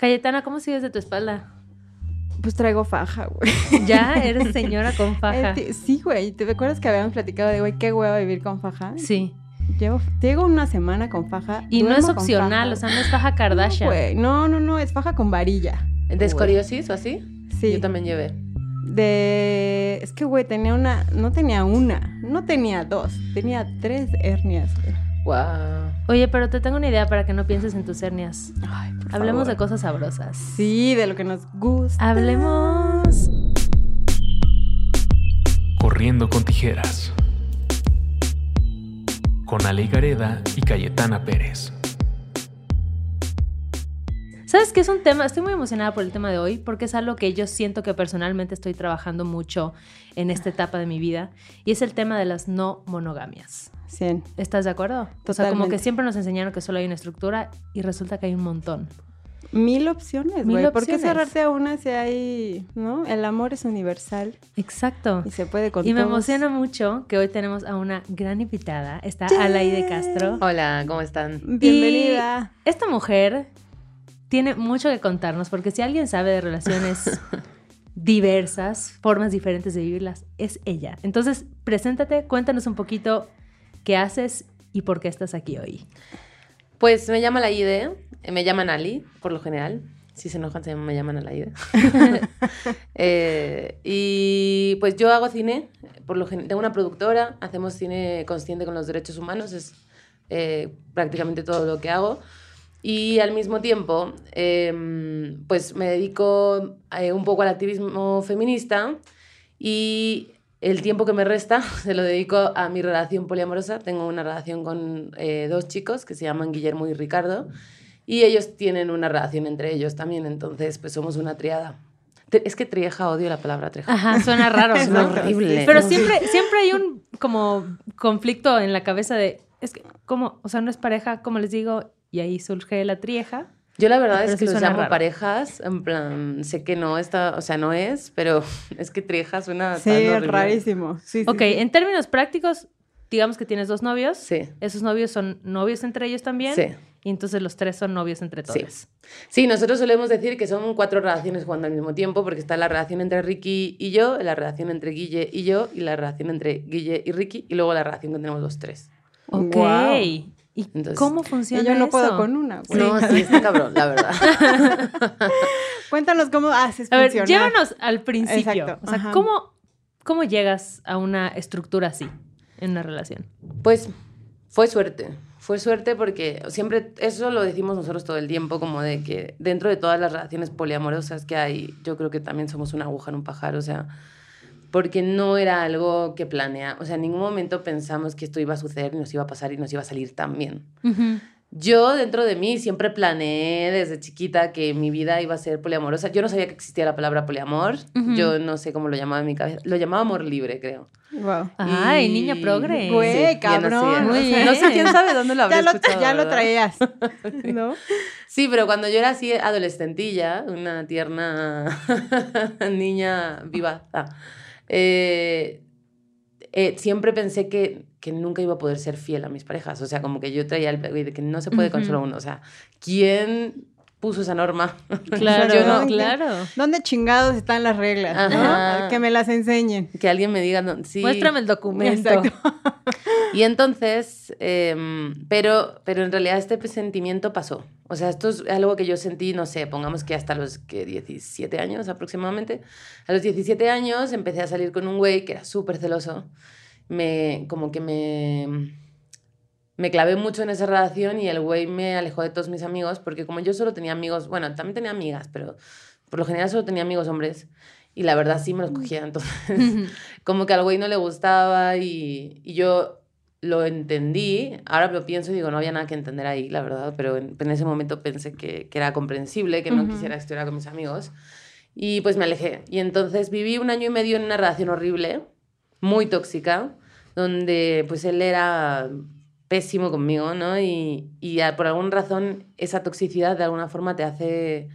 Cayetana, ¿cómo sigues de tu espalda? Pues traigo faja, güey. Ya eres señora con faja. Sí, güey. ¿Te acuerdas que habíamos platicado de, güey, qué hueva vivir con faja? Sí. Llevo, llevo una semana con faja. Y no es opcional, o sea, no es faja Kardashian. No, güey. No, no, no, es faja con varilla. ¿De escoriosis o así? Sí. Yo también llevé. De. Es que, güey, tenía una. No tenía una, no tenía dos, tenía tres hernias, güey. Wow. Oye, pero te tengo una idea para que no pienses en tus hernias. Ay, por Hablemos de cosas sabrosas. Sí, de lo que nos gusta. Hablemos. Corriendo con tijeras. Con Ale Gareda y Cayetana Pérez. ¿Sabes qué es un tema? Estoy muy emocionada por el tema de hoy porque es algo que yo siento que personalmente estoy trabajando mucho en esta etapa de mi vida y es el tema de las no monogamias. 100. ¿Estás de acuerdo? O sea, como que Totalmente. siempre nos enseñaron que solo hay una estructura y resulta que hay un montón. Mil opciones, Mil güey. ¿Por qué cerrarte a una si hay, no? El amor es universal Exacto. y se puede con Y me todos. emociona mucho que hoy tenemos a una gran invitada. Está Alaide Castro. Hola, ¿cómo están? Bienvenida. Y esta mujer tiene mucho que contarnos porque si alguien sabe de relaciones diversas, formas diferentes de vivirlas, es ella. Entonces, preséntate, cuéntanos un poquito qué haces y por qué estás aquí hoy. Pues me llama la IDE, me llaman Ali, por lo general. Si se enojan, se me llaman a la IDE. Eh, y pues yo hago cine, por lo gen- tengo una productora, hacemos cine consciente con los derechos humanos, es eh, prácticamente todo lo que hago. Y al mismo tiempo, eh, pues me dedico eh, un poco al activismo feminista y el tiempo que me resta se lo dedico a mi relación poliamorosa. Tengo una relación con eh, dos chicos que se llaman Guillermo y Ricardo y ellos tienen una relación entre ellos también, entonces pues somos una triada. Es que trieja, odio la palabra trieja. Ajá, suena raro, Es ¿no? horrible. Pero siempre, siempre hay un como conflicto en la cabeza de, es que, ¿cómo? O sea, no es pareja, como les digo, y ahí surge la trieja. Yo la verdad Pero es sí que los llamo raro. parejas, en plan, sé que no está, o sea, no es, pero es que trieja suena Sí, tan rarísimo. Sí, sí, Ok, sí. en términos prácticos, digamos que tienes dos novios. Sí. Esos novios son novios entre ellos también. Sí. Y entonces los tres son novios entre Sí. todos. Sí, nosotros solemos decir que son cuatro relaciones jugando al mismo tiempo, porque está la relación entre Ricky y yo, la relación entre Guille y yo, y la relación entre Guille y Ricky, y luego la relación que tenemos los tres. Ok. Guau. ¿Y Entonces- cómo funciona yo no eso? puedo con una, güey. No, sí, está cabrón, la verdad. Cuéntanos cómo haces A ver, funcionar. llévanos al principio. Exacto, O sea, ajá. ¿cómo, ¿cómo llegas a una estructura así en una relación? Pues fue suerte. Fue suerte porque siempre, eso lo decimos nosotros todo el tiempo, como de que dentro de todas las relaciones poliamorosas que hay, yo creo que también somos una aguja en un pajar, o sea, porque no era algo que planea, o sea, en ningún momento pensamos que esto iba a suceder y nos iba a pasar y nos iba a salir tan bien. Yo dentro de mí siempre planeé desde chiquita que mi vida iba a ser poliamorosa. Yo no sabía que existía la palabra poliamor. Ujú. Yo no sé cómo lo llamaba en mi cabeza. Lo llamaba amor libre, creo. Wow. Ay, Y- niña progre. Güey, así, cabrón. Muy o sea, bien. No sé quién sabe dónde lo habré ya lo, escuchado. ya lo ¿verdad? traías. ¿No? Sí, pero cuando yo era así adolescentilla, una tierna niña vivaza, eh, eh, siempre pensé que, que nunca iba a poder ser fiel a mis parejas. O sea, como que yo traía el de que no se puede con Ujú. solo uno. O sea, ¿quién puso esa norma? Claro, Yo no. claro. ¿Dónde chingados están las reglas? no? Que me las enseñen. Que alguien me diga, no, sí. Muéstrame el documento. Exacto. Y entonces, em, pero, pero en realidad este sentimiento pasó. O sea, esto es algo que yo sentí, no sé, pongamos que hasta los que 17 años aproximadamente. A los 17 años empecé a salir con un güey que era súper celoso. Me, como que me, me clavé mucho en esa relación y el güey me alejó de todos mis amigos porque como yo solo tenía amigos, bueno, también tenía amigas, pero por lo general solo tenía amigos hombres. Y la verdad sí me los cogía, entonces como que al güey no le gustaba y, y yo lo entendí, ahora lo pienso y digo, no había nada que entender ahí, la verdad, pero en, en ese momento pensé que, que era comprensible, que no Ujú. quisiera que estuviera con mis amigos y pues me alejé. Y entonces viví un año y medio en una relación horrible, muy tóxica, donde pues él era pésimo conmigo, ¿no? Y, y a- por alguna razón esa toxicidad de alguna forma te hace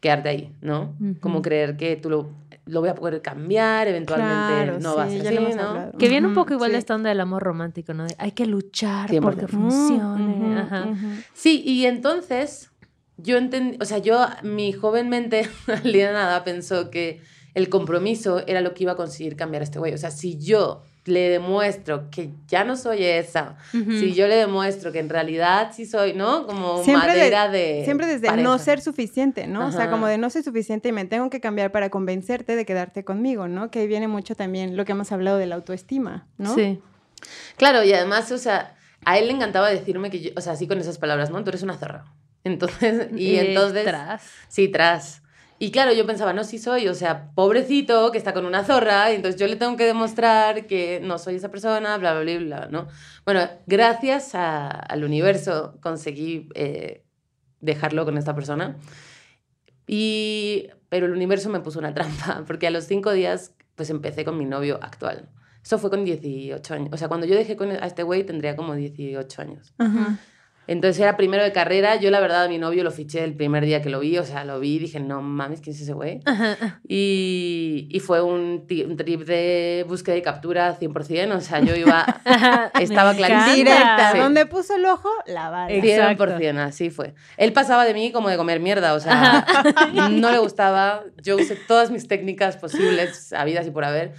quedarte ahí, ¿no? Como creer que tú lo, lo voy a poder cambiar, eventualmente Claro, no va a sí, ser así, ¿no? Que viene un poco igual sí. de esta onda del amor romántico, ¿no? De hay que luchar 100%. porque funcione. Ajá. Sí, y entonces yo entendí, o sea, yo, mi joven mente, al día de nada, pensó que el compromiso era lo que iba a conseguir cambiar a este güey. O sea, si yo le demuestro que ya no soy esa, si yo le demuestro que en realidad sí soy, ¿no? Como Siempre de- madera de. Siempre desde pareja. no ser suficiente, ¿no? O sea, como de no soy suficiente y me tengo que cambiar para convencerte de quedarte conmigo, ¿no? Que ahí viene mucho también lo que hemos hablado de la autoestima, ¿no? Sí. Claro, y además, o sea, a él le encantaba decirme que yo, o sea, así con esas palabras, ¿no? Tú eres una zorra. Entonces, y Eh, entonces. tras. Sí, tras. Y claro, yo pensaba, no, sí soy, o sea, pobrecito que está con una zorra, y entonces yo le tengo que demostrar que no soy esa persona, bla, bla, bla, bla, ¿no? Bueno, gracias a- al universo conseguí eh, dejarlo con esta persona. Y, pero el universo me puso una trampa, porque a los cinco días, pues empecé con mi novio actual. Eso fue con 18 años. O sea, cuando yo dejé con a este güey tendría como 18 años. Ajá. Entonces era primero de carrera. Yo, la verdad, a mi novio lo fiché el primer día que lo vi. O sea, lo vi y dije, no mames, ¿quién es ese güey? Y, y fue un, un trip de búsqueda y captura 100%. O sea, yo iba. estaba encanta. Directa, Sí. donde puso el ojo, la bala. Exacto. 100%, así fue. Él pasaba de mí como de comer mierda, o sea, no le gustaba. Yo usé todas mis técnicas posibles, habidas y por haber.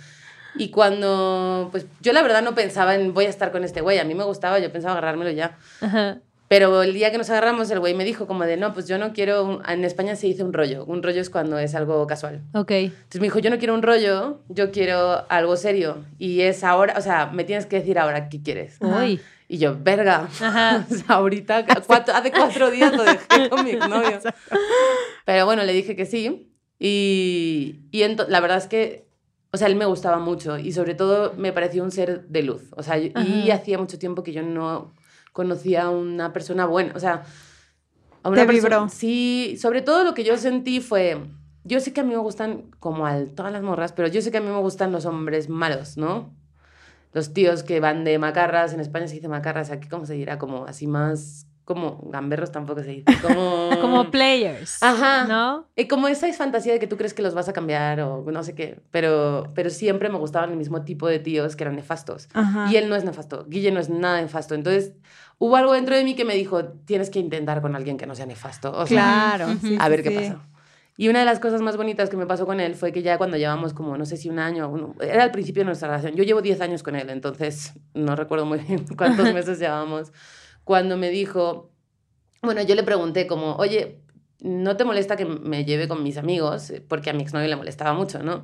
Y cuando, pues yo la verdad no pensaba en voy a estar con este güey, a mí me gustaba, yo pensaba agarrármelo ya. Ajá. Pero el día que nos agarramos, el güey me dijo como de, no, pues yo no quiero, un-". en España se dice un rollo, un rollo es cuando es algo casual. Ok. Entonces me dijo, yo no quiero un rollo, yo quiero algo serio. Y es ahora, o sea, me tienes que decir ahora qué quieres. Uy. Y yo, verga. Ajá. O sea, ahorita, cuatro- hace cuatro días lo dejé con mi novio. Pero bueno, le dije que sí. Y, y la verdad es que, o sea, él me gustaba mucho y sobre todo me pareció un ser de luz. O sea, y hacía mucho tiempo que yo no conocía a una persona buena. O sea, a Te una persona- vibró. Sí, sobre todo lo que yo sentí fue. Yo sé que a mí me gustan como a todas las morras, pero yo sé que a mí me gustan los hombres malos, ¿no? Los tíos que van de macarras, en España se dice macarras, aquí cómo se dirá, como así más, como gamberros tampoco se dice, como... Como players. Ajá. ¿No? Y como esa fantasía de que tú crees que los vas a cambiar o no sé qué, pero, pero siempre me gustaban el mismo tipo de tíos que eran nefastos. Ajá. Y él no es nefasto, Guille no es nada nefasto. Entonces hubo algo dentro de mí que me dijo, tienes que intentar con alguien que no sea nefasto. O sea, Claro. Sí, a sí, ver qué sí. pasa. Y una de las cosas más bonitas que me pasó con él fue que ya cuando llevamos como, no sé si un año, uno- era al principio de nuestra relación. Yo llevo 10 años con él, entonces no recuerdo muy bien cuántos meses llevábamos. Cuando me dijo, bueno, yo le pregunté como, oye, ¿no te molesta que me lleve con mis amigos? Porque a mi exnovio le molestaba mucho, ¿no?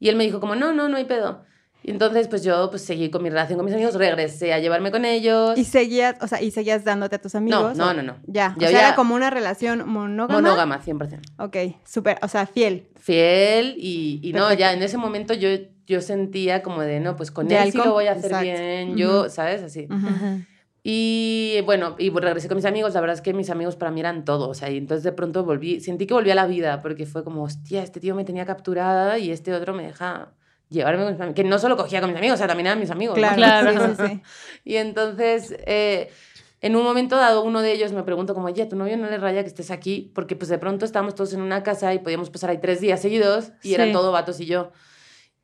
Y él me dijo como, no, no, no hay pedo. Y entonces pues yo pues seguí con mi relación con mis amigos, regresé a llevarme con ellos. Y seguías, o sea, y seguías dándote a tus amigos. no, ¿o? no, no. Ya, Yo o sea, ya- era como una relación monógama. Monógama, 100%. Ok, súper, o sea, fiel. fiel y, y no, ya en ese momento yo, yo sentía como de, no, pues con De él sí alcohol, lo voy a hacer exacto. bien, yo, Ujú. ¿sabes? Así. Ujú. Ajá. Y bueno, y regresé con mis amigos, la verdad es que mis amigos para mí eran todo, o sea, y entonces de pronto volví, sentí que volví a la vida, porque fue como, hostia, este tío me tenía capturada y este otro me deja llevarme con mis amigos, que no solo cogía con mis amigos, o sea, también eran mis amigos. ¿no? Claro, Claro. sí, sí, sí. Y entonces, eh, en un momento dado, uno de ellos me preguntó como, oye, ¿a tu novio no le raya que estés aquí? Porque pues de pronto estábamos todos en una casa y podíamos pasar ahí tres días seguidos y eran Sí. todo vatos y yo.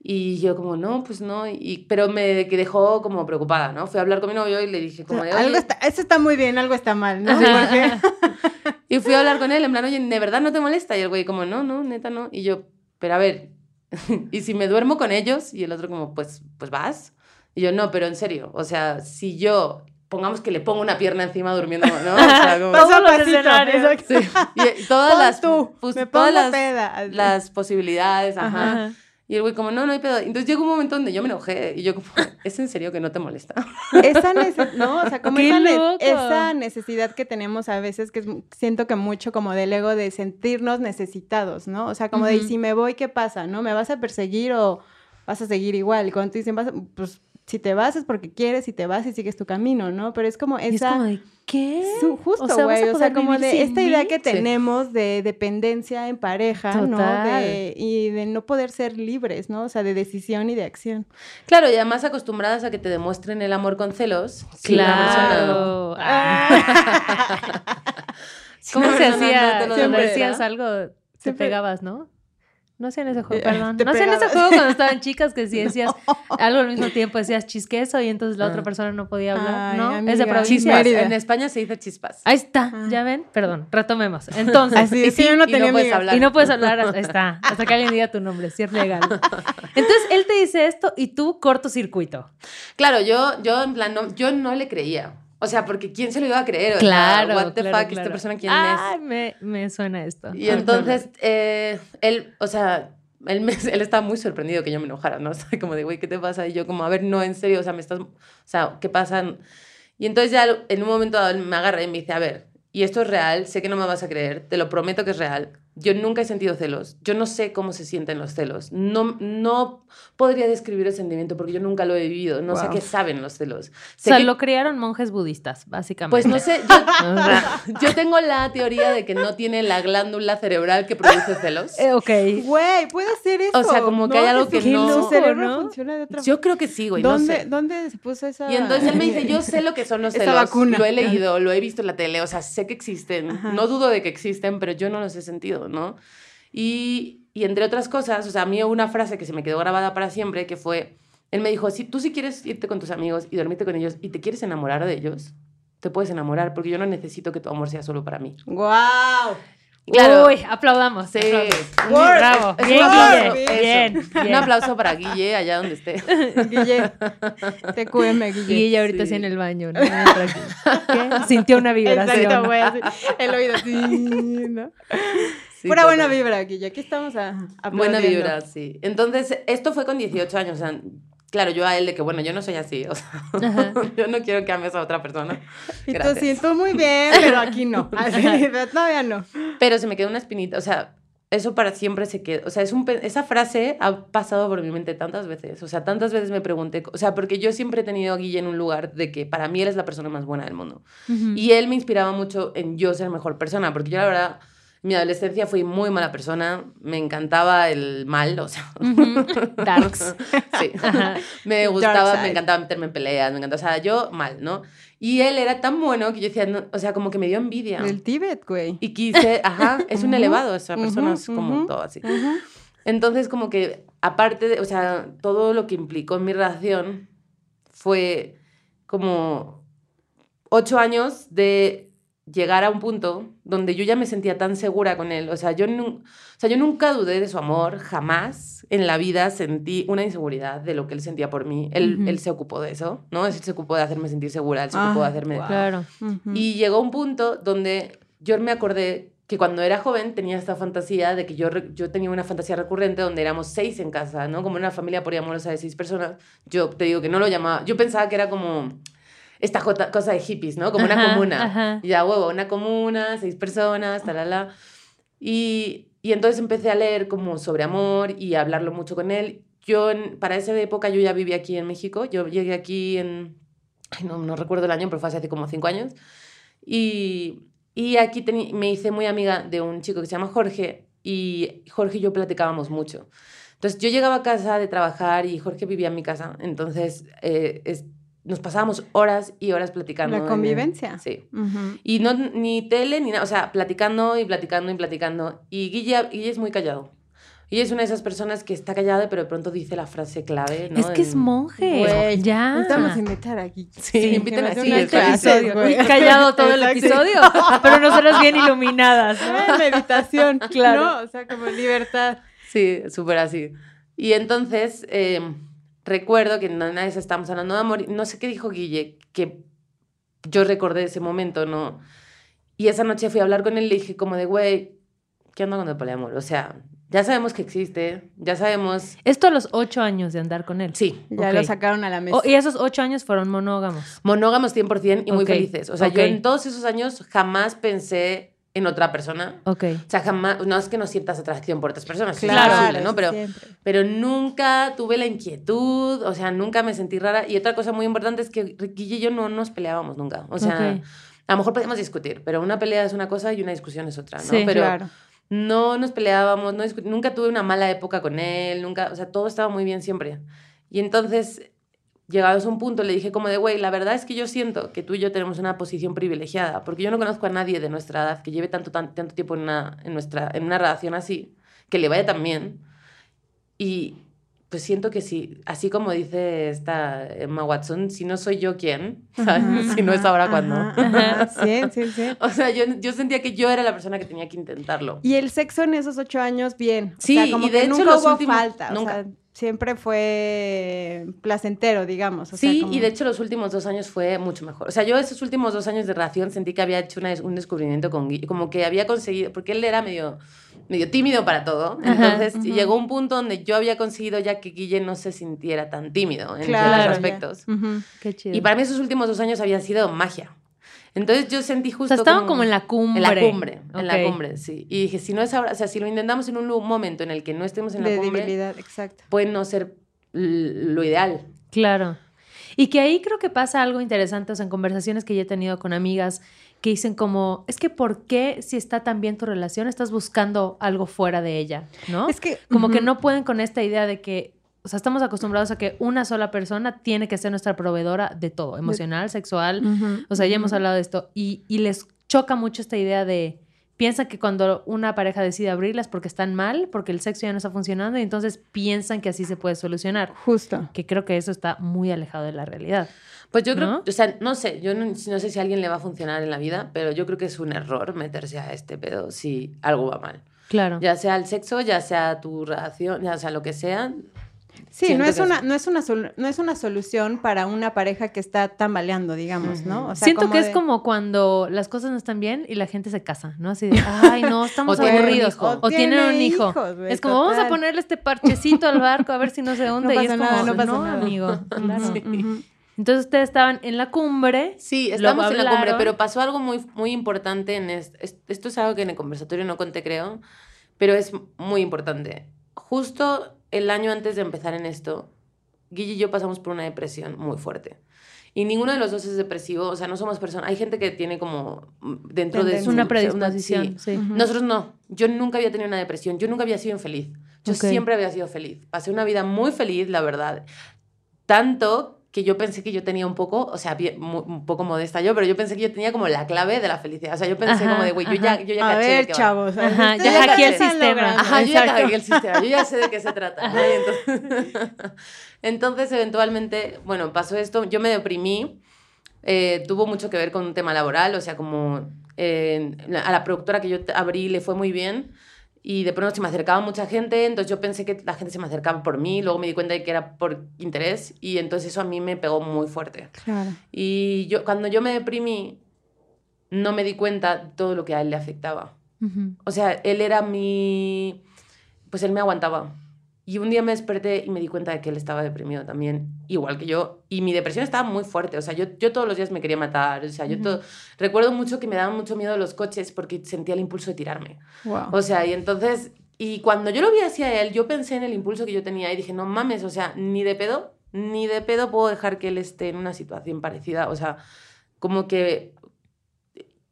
Y yo como, no, pues no, y, pero me que dejó como preocupada, ¿no? Fui a hablar con mi novio y le dije como, de, algo "Oye", está, eso está muy bien, algo está mal, ¿no? Y fui a hablar con él en plan, oye, ¿de verdad no te molesta? Y el güey como, no, no, neta no. Y yo, pero a ver, ¿y si me duermo con ellos? Y el otro como, pues, pues vas. Y yo, no, pero en serio, o sea, si yo, pongamos que le pongo una pierna encima durmiendo, ¿no? O sea, como... Todos los pasito, escenarios. Sí, y todas Pon las, tú, pues, me todas las, peda. las posibilidades, ajá. Ajá. Y el güey como, no, no hay pedo. Entonces llegó un momento donde yo me enojé y yo como, ¿es en serio que no te molesta? Esa nece- no, o sea, como ¡Qué esa, ne- loco! esa necesidad que tenemos a veces, que es, siento que mucho como del ego de sentirnos necesitados, ¿no? O sea, como de, "¿Y Ujú. si me voy, ¿qué pasa? ¿No? ¿Me vas a perseguir o vas a seguir igual? Y cuando te dicen, vas a- pues, si te vas es porque quieres y te vas y sigues tu camino, ¿no? Pero es como Y es esa... como de, ¿qué? Su- justo, O sea, ¿vas a güey. O sea, como de esta idea que Sí. tenemos de dependencia en pareja, ¿no? De- y de no poder ser libres, ¿no? O sea, de decisión y de acción. Claro, y además acostumbradas a que te demuestren el amor con celos. si Claro. Ah. si ¿Cómo se persona no hacía? te lo decías algo, te Siempre- pegabas, ¿no? No hacían ese juego, Eh, perdón. No hacían ese juego cuando estaban chicas que si decías algo al mismo tiempo decías chisqueso y entonces la otra Ah. persona no podía hablar, Ay, ¿no? amiga. Es de provincia. Mérida. En España se dice chispas. Ahí está, Ah. ¿ya ven? Perdón, retomemos. Entonces, Así y es sí, yo no y no tenía puedes hablar. y no puedes hablar, hasta, ahí está, hasta que alguien diga tu nombre, si es legal. Entonces, él te dice esto y tú cortocircuito. Claro, yo, yo en plan, no, yo no le creía. O sea, porque ¿quién se lo iba a creer? O sea, Claro, what the claro, fuck, claro. esta persona quién Ay, me, me suena esto. es. Y entonces, eh, él, o sea, él, me- él estaba muy sorprendido que yo me enojara, ¿no? O sea, como de, güey, ¿qué te pasa? Y yo como, a ver, no, en serio, o sea, me estás, o sea, ¿qué pasa? Y entonces ya en un momento dado él me agarra y me dice, a ver, y esto es real, sé que no me vas a creer, te lo prometo que es real. Yo nunca he sentido celos, yo no sé cómo se sienten los celos, no, no podría describir el sentimiento porque yo nunca lo he vivido, no sé qué saben los celos. O Sé sea, que- lo criaron monjes budistas, básicamente. Pues no sé, yo, yo tengo la teoría de que no tiene la glándula cerebral que produce celos. Eh, ok. Güey, puede ser eso. O sea, como que hay algo que su- no- Su cerebro ¿no? funciona de otra Yo creo que sí, güey, no ¿Dónde, sé. ¿Dónde se puso esa...? Y entonces él me dice, yo sé lo que son los Esa celos, vacuna. lo he leído, lo he visto en la tele, o sea, sé que existen, Ajá. no dudo de que existen, pero yo no los he sentido, ¿no? Y, y entre otras cosas, o sea, a mí hubo una frase que se me quedó grabada para siempre, que fue, él me dijo, si tú si quieres irte con tus amigos y dormirte con ellos y te quieres enamorar de ellos, te puedes enamorar, porque yo no necesito que tu amor sea solo para mí. ¡Wow! Y claro, Uy, aplaudamos. Sí. aplaudamos. Word. Bravo. Es un Bien, aplauso, Guille. Bien, bien. Un aplauso para Guille, allá donde esté. Guille. TQM, Guille. Ella ahorita Sí. sí en el baño, ¿no? ¿Qué? Sintió una vibración. Exacto, güey. El oído así, ¿no? Sí, Pura buena vibra, Guille. Aquí estamos a, Buena aplaudiendo. vibra, sí. Entonces, esto fue con 18 años. O sea, claro, yo a él de que, bueno, yo no soy así. O sea, yo no quiero que ames a otra persona. Y tú Gracias. siento muy bien, pero aquí no. Así, todavía no. Pero se me quedó una espinita. O sea, eso para siempre se quedó. O sea, es un, esa frase ha pasado por mi mente tantas veces. O sea, tantas veces me pregunté. O sea, porque yo siempre he tenido a Guille en un lugar de que para mí él es la persona más buena del mundo. Ujú. Y él me inspiraba mucho en yo ser mejor persona, porque yo la verdad, mi adolescencia fui muy mala persona, me encantaba el mal, o sea, Ujú. Darks. sí, Ajá. me gustaba, me encantaba meterme en peleas, me encantaba, o sea, yo mal, ¿no? Y él era tan bueno que yo decía, no, o sea, como que me dio envidia. Del Tíbet, güey. Y quise, ajá, es un elevado, esa persona es como todo así. Entonces, como que, aparte de, o sea, todo lo que implicó en mi relación fue como ocho años de llegar a un punto donde yo ya me sentía tan segura con él. O sea, yo, o sea, yo nunca dudé de su amor, jamás en la vida sentí una inseguridad de lo que él sentía por mí. Él, él se ocupó de eso, ¿no? Él se ocupó de hacerme sentir segura, él se ocupó de Ah, hacerme... Claro. Y llegó un punto donde yo me acordé que cuando era joven tenía esta fantasía de que yo, yo tenía una fantasía recurrente donde éramos seis en casa, ¿no? Como una familia poliamorosa de seis personas. Yo te digo que no lo llamaba, yo pensaba que era como esta cosa de hippies, ¿no? Como una comuna. ajá. Y ya, huevo, una comuna, seis personas, talala. Y, y entonces empecé a leer como sobre amor y a hablarlo mucho con él. Yo, en- para esa época, yo ya vivía aquí en México. Yo llegué aquí en... ay, no, no recuerdo el año, pero fue hace como cinco años. Y, y aquí me hice muy amiga de un chico que se llama Jorge y Jorge y yo platicábamos mucho. Entonces yo llegaba a casa de trabajar y Jorge vivía en mi casa. Entonces eh, es- nos pasábamos horas y horas platicando. La en- convivencia. sí. Ujú. Y no ni tele ni nada, o sea, platicando y platicando y platicando. Y Guille, Guille es muy callado. Guille es una de esas personas que está callada, pero de pronto dice la frase clave, ¿no? Es que es monje. Güey, ya. Necesitamos invitar aquí. Sí, inviten que a nos dé Guille, una está clase, episodio. güey. Muy callado todo el episodio, pero nosotras bien iluminadas. ¿no? Meditación, Claro. ¿no? O sea, como libertad. Sí, súper así. Y entonces, eh, recuerdo que una vez estábamos hablando de amor, no sé qué dijo Guille, que yo recordé ese momento, ¿no? Y esa noche fui a hablar con él y le dije como de, güey, ¿qué onda con el poliamor? O sea, ya sabemos que existe, ya sabemos... Esto a los ocho años de andar con él. Sí, Ya Ok. lo sacaron a la mesa. Oh, y esos ocho años fueron monógamos. monógamos 100% y muy felices. O sea, ok. yo en todos esos años jamás pensé en otra persona. Ok. O sea, jamás, no es que no sientas atracción por otras personas, es Claro, ¿no? Pero, siempre. pero nunca tuve la inquietud, o sea, nunca me sentí rara. Y otra cosa muy importante es que Guille y yo no nos peleábamos nunca. O sea, a lo mejor podemos discutir, pero una pelea es una cosa y una discusión es otra, ¿no? Sí, pero claro. no nos peleábamos, no nunca tuve una mala época con él, nunca, o sea, todo estaba muy bien siempre. Y entonces, llegados a un punto, le dije como de, güey, la verdad es que yo siento que tú y yo tenemos una posición privilegiada, porque yo no conozco a nadie de nuestra edad que lleve tanto, tan- tanto tiempo en una, en, nuestra, en una relación así, que le vaya tan bien. Y pues siento que sí, así como dice esta Emma Watson, si no soy yo, ¿quién? ¿Sabes? si no es ahora, cuando Sí, sí, sí. O sea, yo, yo sentía que yo era la persona que tenía que intentarlo. Y el sexo en esos ocho años, bien. O Sí, sea, como y de que hecho nunca los hubo últimos- falta. nunca. O sea, siempre fue placentero, digamos. O sea, Sí, como- y de hecho los últimos dos años fue mucho mejor. O sea, yo esos últimos dos años de relación sentí que había hecho una un descubrimiento con Guille, como que había conseguido, porque él era medio, medio tímido para todo. Entonces ujú. llegó un punto donde yo había conseguido ya que Guille no se sintiera tan tímido en Claro, ya. aspectos. Ujú. Qué chido. Y para mí esos últimos dos años habían sido magia. Entonces yo sentí o justo sea, estaban como en la cumbre. En la cumbre, en la cumbre, sí. Y dije, si no es ahora, o sea, si lo intentamos en un momento en el que no estemos en la De cumbre, debilidad, exacto. puede no ser lo ideal. Claro. Y que ahí creo que pasa algo interesante, o sea, en conversaciones que yo he tenido con amigas que dicen como, es que ¿por qué si está tan bien tu relación estás buscando algo fuera de ella? ¿No? Es que... como que no pueden con esta idea de que, o sea, estamos acostumbrados a que una sola persona tiene que ser nuestra proveedora de todo, emocional, sexual, Ujú, o sea, ya hemos ujú. hablado de esto, y, y les choca mucho esta idea de, piensan que cuando una pareja decide abrirlas porque están mal, porque el sexo ya no está funcionando, y entonces piensan que así se puede solucionar, Justo. que creo que eso está muy alejado de la realidad. Pues yo creo, ¿No? o sea, no sé, yo no, no sé si a alguien le va a funcionar en la vida, pero yo creo que es un error meterse a este pedo si algo va mal. Claro. Ya sea el sexo, ya sea tu relación, ya sea lo que sea. Sí, Siento no es, que una, es- no, es una sol- no es una solución para una pareja que está tambaleando, digamos, ¿no? O sea, Siento que es como cuando las cosas no están bien y la gente se casa, ¿no? Así de, ay, no, estamos O aburridos. O, tienen un hijo. hijos, es como, vamos a ponerle este parchecito al barco a ver si no se hunde. y pasa es nada, como, no pasa nada". amigo. Claro. Sí. Entonces ustedes estaban en la cumbre. Sí, estamos en la cumbre, pero pasó algo muy, muy importante en esto. Esto es algo que en el conversatorio no conté, creo, pero es muy importante. Justo el año antes de empezar en esto, Guille y yo pasamos por una depresión muy fuerte. Y ninguno de los dos es depresivo, o sea, no somos personas. Hay gente que tiene como mm, dentro de Tendencia. su. Una sí. predisposición. Sí. Ujú. Nosotros no. Yo nunca había tenido una depresión. Yo nunca había sido infeliz. Yo siempre había sido feliz. Pasé una vida muy feliz, la verdad. Tanto que yo pensé que yo tenía un poco, o sea, bien- un poco modesta yo, pero yo pensé que yo tenía como la clave de la felicidad. O sea, yo pensé Ajá, como de, güey, yo ya, yo ya A caché ver, va. chavos. Ajá, ustedes ya hackeé el sistema. Ajá, yo ya cagué el sistema, yo ya sé de qué se trata. ¿no? Entonces, entonces, eventualmente, bueno, pasó esto, yo me deprimí, eh, tuvo mucho que ver con un tema laboral, o sea, como eh, a la productora que yo abrí le fue muy bien y de pronto se me acercaba mucha gente, entonces yo pensé que la gente se me acercaba por mí, luego me di cuenta de que era por interés y entonces eso a mí me pegó muy fuerte. Claro. Y yo, cuando yo me deprimí, no me di cuenta de todo lo que a él le afectaba. Ujú. O sea, él era mi... Pues él me aguantaba. Y un día me desperté y me di cuenta de que él estaba deprimido también, igual que yo. Y mi depresión estaba muy fuerte. O sea, yo, yo todos los días me quería matar. O sea, yo todo... Recuerdo mucho que me daban mucho miedo los coches porque sentía el impulso de tirarme. Wow. O sea, y entonces... Y cuando yo lo vi hacia él, yo pensé en el impulso que yo tenía y dije, no mames, o sea, ni de pedo, ni de pedo puedo dejar que él esté en una situación parecida. O sea, como que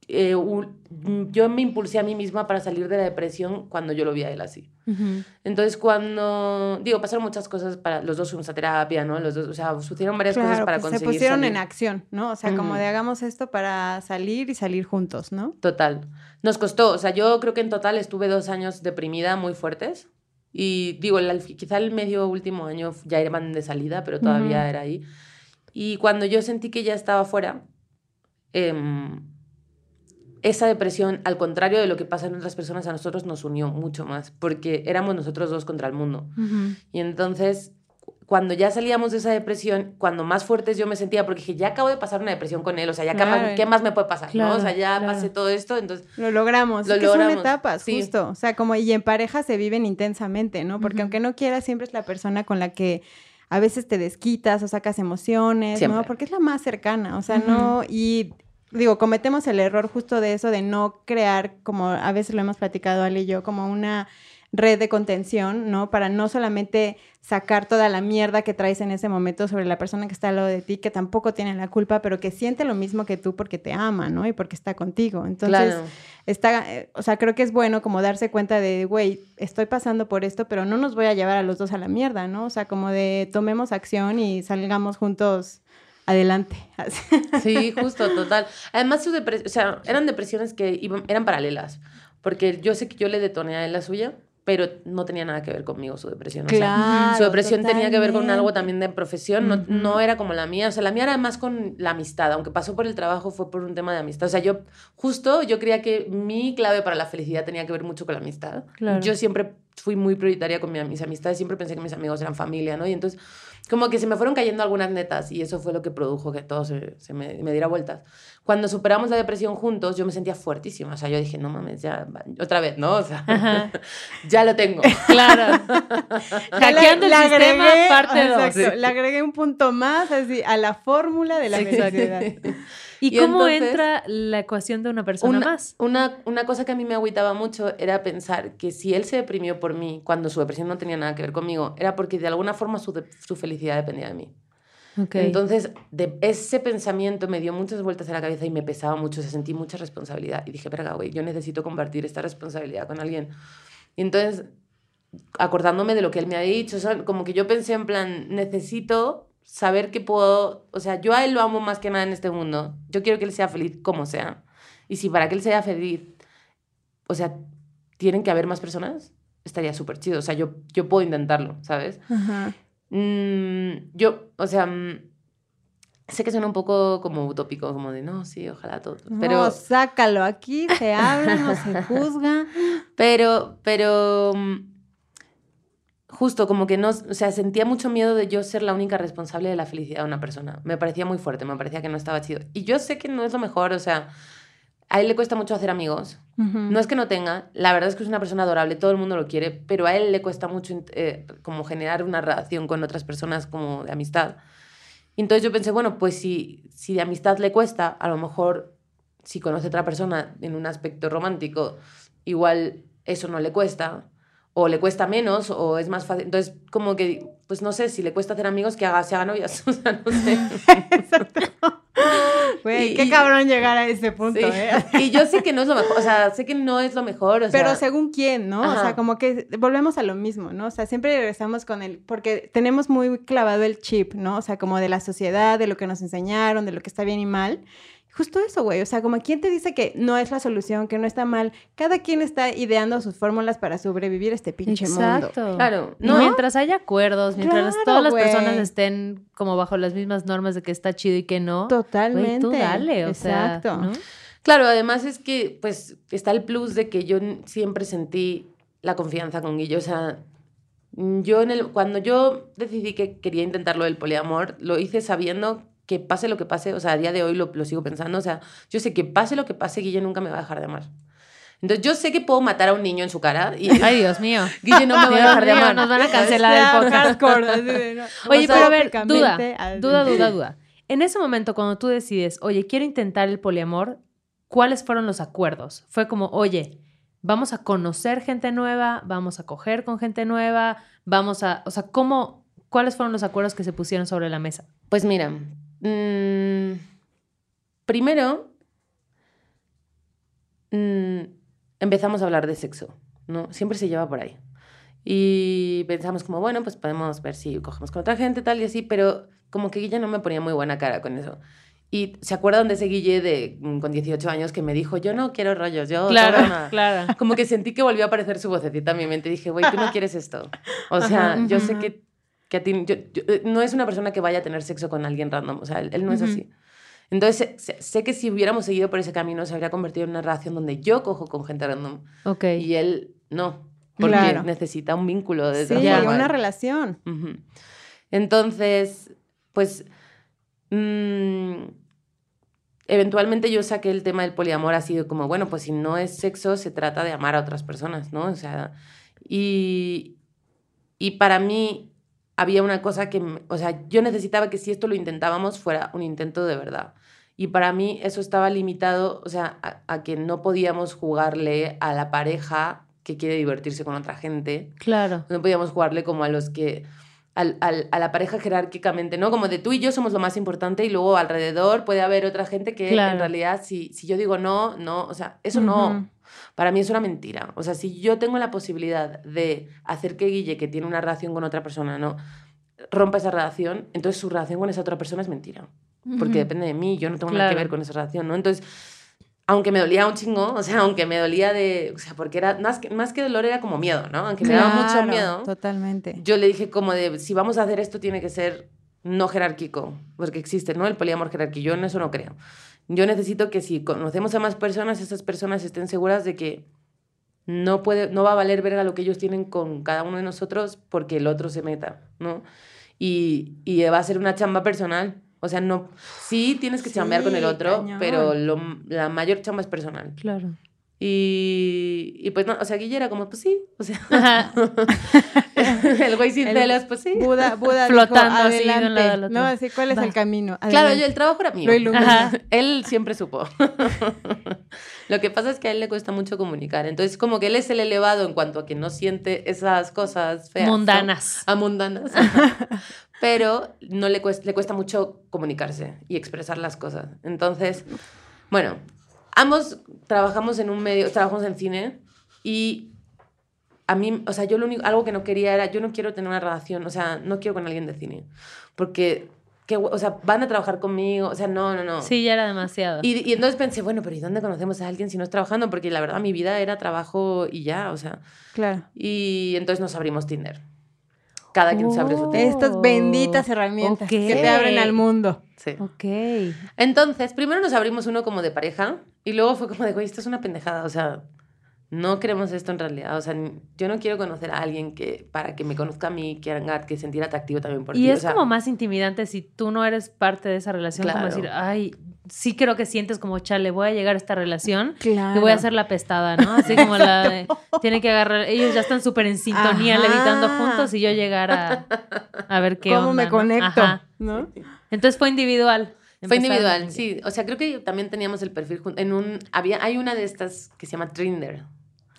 eh, un- yo me impulsé a mí misma para salir de la depresión cuando yo lo vi a él así. Ujú. Entonces, cuando, digo, pasaron muchas cosas para, los dos fuimos a terapia, ¿no? Los dos, o sea, sucedieron varias cosas Claro, para pues se conseguir pusieron salir. en acción, ¿no? O sea, como Ujú. de hagamos esto para salir y salir juntos, ¿no? Total. Nos costó, o sea, yo creo que en total estuve dos años deprimida muy fuertes. Y digo, el- quizá el medio último año ya iban de salida, pero todavía Ujú. era ahí. Y cuando yo sentí que ya estaba fuera, em, esa depresión, al contrario de lo que pasa en otras personas, a nosotros nos unió mucho más, porque éramos nosotros dos contra el mundo. Y entonces, cu- cuando ya salíamos de esa depresión, cuando más fuertes yo me sentía, porque dije, ya acabo de pasar una depresión con él, o sea, ya Claro. ¿qué más me puede pasar? ¿no? Claro, O sea, ya claro. pasé todo esto, entonces Lo logramos. Lo es que son logramos, etapas, sí. justo. O sea, como y en pareja se viven intensamente, ¿no? Porque aunque no quieras, siempre es la persona con la que a veces te desquitas o sacas emociones, ¿no? Porque es la más cercana. O sea, no. Y digo, cometemos el error justo de eso, de no crear, como a veces lo hemos platicado Ale y yo, como una red de contención, ¿no? Para no solamente sacar toda la mierda que traes en ese momento sobre la persona que está al lado de ti, que tampoco tiene la culpa, pero que siente lo mismo que tú porque te ama, ¿no? Y porque está contigo. Entonces, claro. está, eh, o sea, creo que es bueno como darse cuenta de, güey, estoy pasando por esto, pero no nos voy a llevar a los dos a la mierda, ¿no? O sea, como de tomemos acción y salgamos juntos adelante. Sí, justo, total. Además, su o sea, eran depresiones que iban- eran paralelas, porque yo sé que yo le detoné a él la suya pero no tenía nada que ver conmigo su depresión. o sea, Claro. su depresión tenía que ver con algo también de profesión, no, no era como la mía. O sea, la mía era más con la amistad, aunque pasó por el trabajo, fue por un tema de amistad. O sea, yo justo, yo creía que mi clave para la felicidad tenía que ver mucho con la amistad. Claro. Yo siempre fui muy prioritaria con mi- mis amistades, siempre pensé que mis amigos eran familia, ¿no? Y entonces, como que se me fueron cayendo algunas netas y eso fue lo que produjo que todo se, se me, me diera vueltas. Cuando superamos la depresión juntos, yo me sentía fuertísima. O sea, yo dije, no mames, ya, otra vez, ¿no? O sea, ya lo tengo. Claro. Hackeando el le sistema, agregué- parte dos. exacto, Le agregué un punto más así, a la fórmula de la Sí. ¿Y, Y cómo entonces- entra la ecuación de una persona una, más? Una, una cosa que a mí me agüitaba mucho era pensar que si él se deprimió por mí cuando su depresión no tenía nada que ver conmigo, era porque de alguna forma su, de- su felicidad dependía de mí. Ok. Entonces, de ese pensamiento me dio muchas vueltas a la cabeza y me pesaba mucho, o sea, sentí mucha responsabilidad. Y dije, verga, güey, yo necesito compartir esta responsabilidad con alguien. Y entonces, acordándome de lo que él me ha dicho, o sea, como que yo pensé en plan, necesito saber que puedo, o sea, yo a él lo amo más que nada en este mundo. Yo quiero que él sea feliz como sea. Y si para que él sea feliz, o sea, tienen que haber más personas, estaría súper chido. O sea, yo, yo puedo intentarlo, ¿sabes? Ajá. Mm, yo, o sea, mm, sé que suena un poco como utópico, como de no, sí, ojalá todo. Pero, No, sácalo aquí, se habla, no se juzga. pero, pero, mm, justo como que no, o sea, sentía mucho miedo de yo ser la única responsable de la felicidad de una persona. Me parecía muy fuerte, me parecía que no estaba chido. Y yo sé que no es lo mejor, o sea, a él le cuesta mucho hacer amigos. No es que no tenga, la verdad es que es una persona adorable, todo el mundo lo quiere, pero a él le cuesta mucho eh, como generar una relación con otras personas como de amistad. Y entonces yo pensé, bueno, pues si, si de amistad le cuesta, a lo mejor si conoce a otra persona en un aspecto romántico, igual eso no le cuesta, o le cuesta menos, o es más fácil. Entonces, como que, pues no sé, si le cuesta hacer amigos, que haga, se haga novias, o sea, no sé. Güey, Y- qué cabrón llegar a ese punto, Sí. ¿eh? Y yo sé que no es lo mejor, o sea, sé que no es lo mejor, o Pero sea, según quién, ¿no? O sea, como que volvemos a lo mismo, ¿no? O sea, siempre regresamos con el, porque tenemos muy clavado el chip, ¿no? O sea, como de la sociedad, de lo que nos enseñaron, de lo que está bien y mal. Justo eso, güey. O sea, como quién te dice que no es la solución, que no está mal. Cada quien está ideando sus fórmulas para sobrevivir este pinche mundo. Exacto. Claro, ¿no? mientras haya acuerdos, mientras Claro, todas las personas estén como bajo las mismas normas de que está chido y que no, Totalmente. tú dale, o sea, Exacto. ¿no? Claro, además es que pues está el plus de que yo siempre sentí la confianza con Guillo. O sea, yo en el, cuando yo decidí que quería intentarlo del poliamor, lo hice sabiendo que pase lo que pase, o sea, a día de hoy lo, lo sigo pensando, o sea, yo sé que pase lo que pase, Guille nunca me va a dejar de amar. Entonces yo sé que puedo matar a un niño en su cara y Ay, Dios mío. Guille no me va a dejar de amar. nos van a cancelar el podcast. de, no. Oye, pero a ver, duda, duda, duda, duda. En ese momento, cuando tú decides, oye, quiero intentar el poliamor, ¿cuáles fueron los acuerdos? Fue como, oye, vamos a conocer gente nueva, vamos a coger con gente nueva, vamos a, o sea, ¿cómo, cuáles fueron los acuerdos que se pusieron sobre la mesa? Pues mira, mm, primero mm, empezamos a hablar de sexo, ¿no? Siempre se lleva por ahí. Y pensamos como, bueno, pues podemos ver si cogemos con otra gente, tal y así, pero como que Guille no me ponía muy buena cara con eso. Y se acuerdan de ese Guille de, mm, con 18 años que me dijo, yo no quiero rollos, yo... Claro, solo una-". claro. Como que sentí que volvió a aparecer su vocecita en mi mente. Dije, güey, tú no quieres esto. O sea, Ajá. yo sé que, que a ti... yo- yo- eh, no es una persona que vaya a tener sexo con alguien random. O sea, él, él no es así. Entonces, sé, sé que si hubiéramos seguido por ese camino, se habría convertido en una relación donde yo cojo con gente random Ok. y él no. Porque Claro. necesita un vínculo de Sí, forma. una relación. Entonces, pues, mm, eventualmente yo saqué el tema del poliamor, ha sido como, bueno, pues si no es sexo, se trata de amar a otras personas, ¿no? O sea, y, y para mí había una cosa que, o sea, yo necesitaba que si esto lo intentábamos fuera un intento de verdad. Y para mí eso estaba limitado, o sea, a, a que no podíamos jugarle a la pareja que quiere divertirse con otra gente. Claro. No podíamos jugarle como a los que. al- al- a la pareja jerárquicamente, ¿no? Como de tú y yo somos lo más importante y luego alrededor puede haber otra gente que Claro. en realidad, si, si yo digo no, no, o sea, eso no. Para mí es una mentira. O sea, si yo tengo la posibilidad de hacer que Guille, que tiene una relación con otra persona, ¿no? rompa esa relación, entonces su relación con esa otra persona es mentira. Porque depende de mí, yo no tengo nada que Claro. ver con esa relación, ¿no? Entonces, aunque me dolía un chingo, o sea, aunque me dolía de, o sea, porque era, más que, más que dolor era como miedo, ¿no? Aunque me daba mucho Claro, miedo, Totalmente. yo le dije como de, si vamos a hacer esto tiene que ser no jerárquico, porque existe, ¿no? El poliamor jerárquico, yo en eso no creo. Yo necesito que si conocemos a más personas, esas personas estén seguras de que no, puede, no va a valer verga lo que ellos tienen con cada uno de nosotros porque el otro se meta, ¿no? Y, y va a ser una chamba personal. O sea, no, sí tienes que chambear con el Sí, otro, cañón. pero lo- la mayor chamba es personal. Claro. Y, y pues no, o sea, Guille era como, pues sí, o sea, Ajá. el güey sin El celos, pues sí. Buda, Buda Flotando dijo, así de un lado adelante. al otro. No, así, ¿cuál es Va. el camino? Claro, yo, el trabajo era mío. Lo. Él siempre supo. Lo que pasa es que a él le cuesta mucho comunicar. Entonces, como que él es el elevado en cuanto a que no siente esas cosas feas. ¿no? Mundanas. A mundanas. Pero no le cuesta, le cuesta mucho comunicarse y expresar las cosas. Entonces, bueno, ambos trabajamos en un medio, trabajamos en cine y a mí, o sea, yo lo único, algo que no quería era, yo no quiero tener una relación, o sea, no quiero con alguien de cine. Porque, que, o sea, van a trabajar conmigo, o sea, no, no, no. Sí, ya era demasiado. Y, y entonces pensé, bueno, pero ¿y dónde conocemos a alguien si no es trabajando? Porque la verdad mi vida era trabajo y ya, o sea. Claro. Y entonces nos abrimos Tinder. Cada quien se abre su Oh. Tinder. Estas benditas herramientas que Ok. te abren al mundo. Sí. Ok. Entonces, primero nos abrimos uno como de pareja y luego fue como de, güey, esto es una pendejada, o sea, no queremos esto en realidad. O sea, yo no quiero conocer a alguien que para que me conozca a mí, que, haga- que sentir atractivo también por ti. Y o es sea, como más intimidante si tú no eres parte de esa relación, como Claro. decir, ay, sí creo que sientes como, chale, voy a llegar a esta relación Claro. y voy a hacer la pestada, ¿no? Así como la de, tiene que agarrar, ellos ya están súper en sintonía, Ajá. levitando juntos y yo llegar a, a ver qué ¿Cómo onda, me ¿no? conecto? Ajá. ¿No? Entonces fue individual. Fue individual, en- sí. O sea, creo que también teníamos el perfil en un había hay una de estas que se llama Trinder,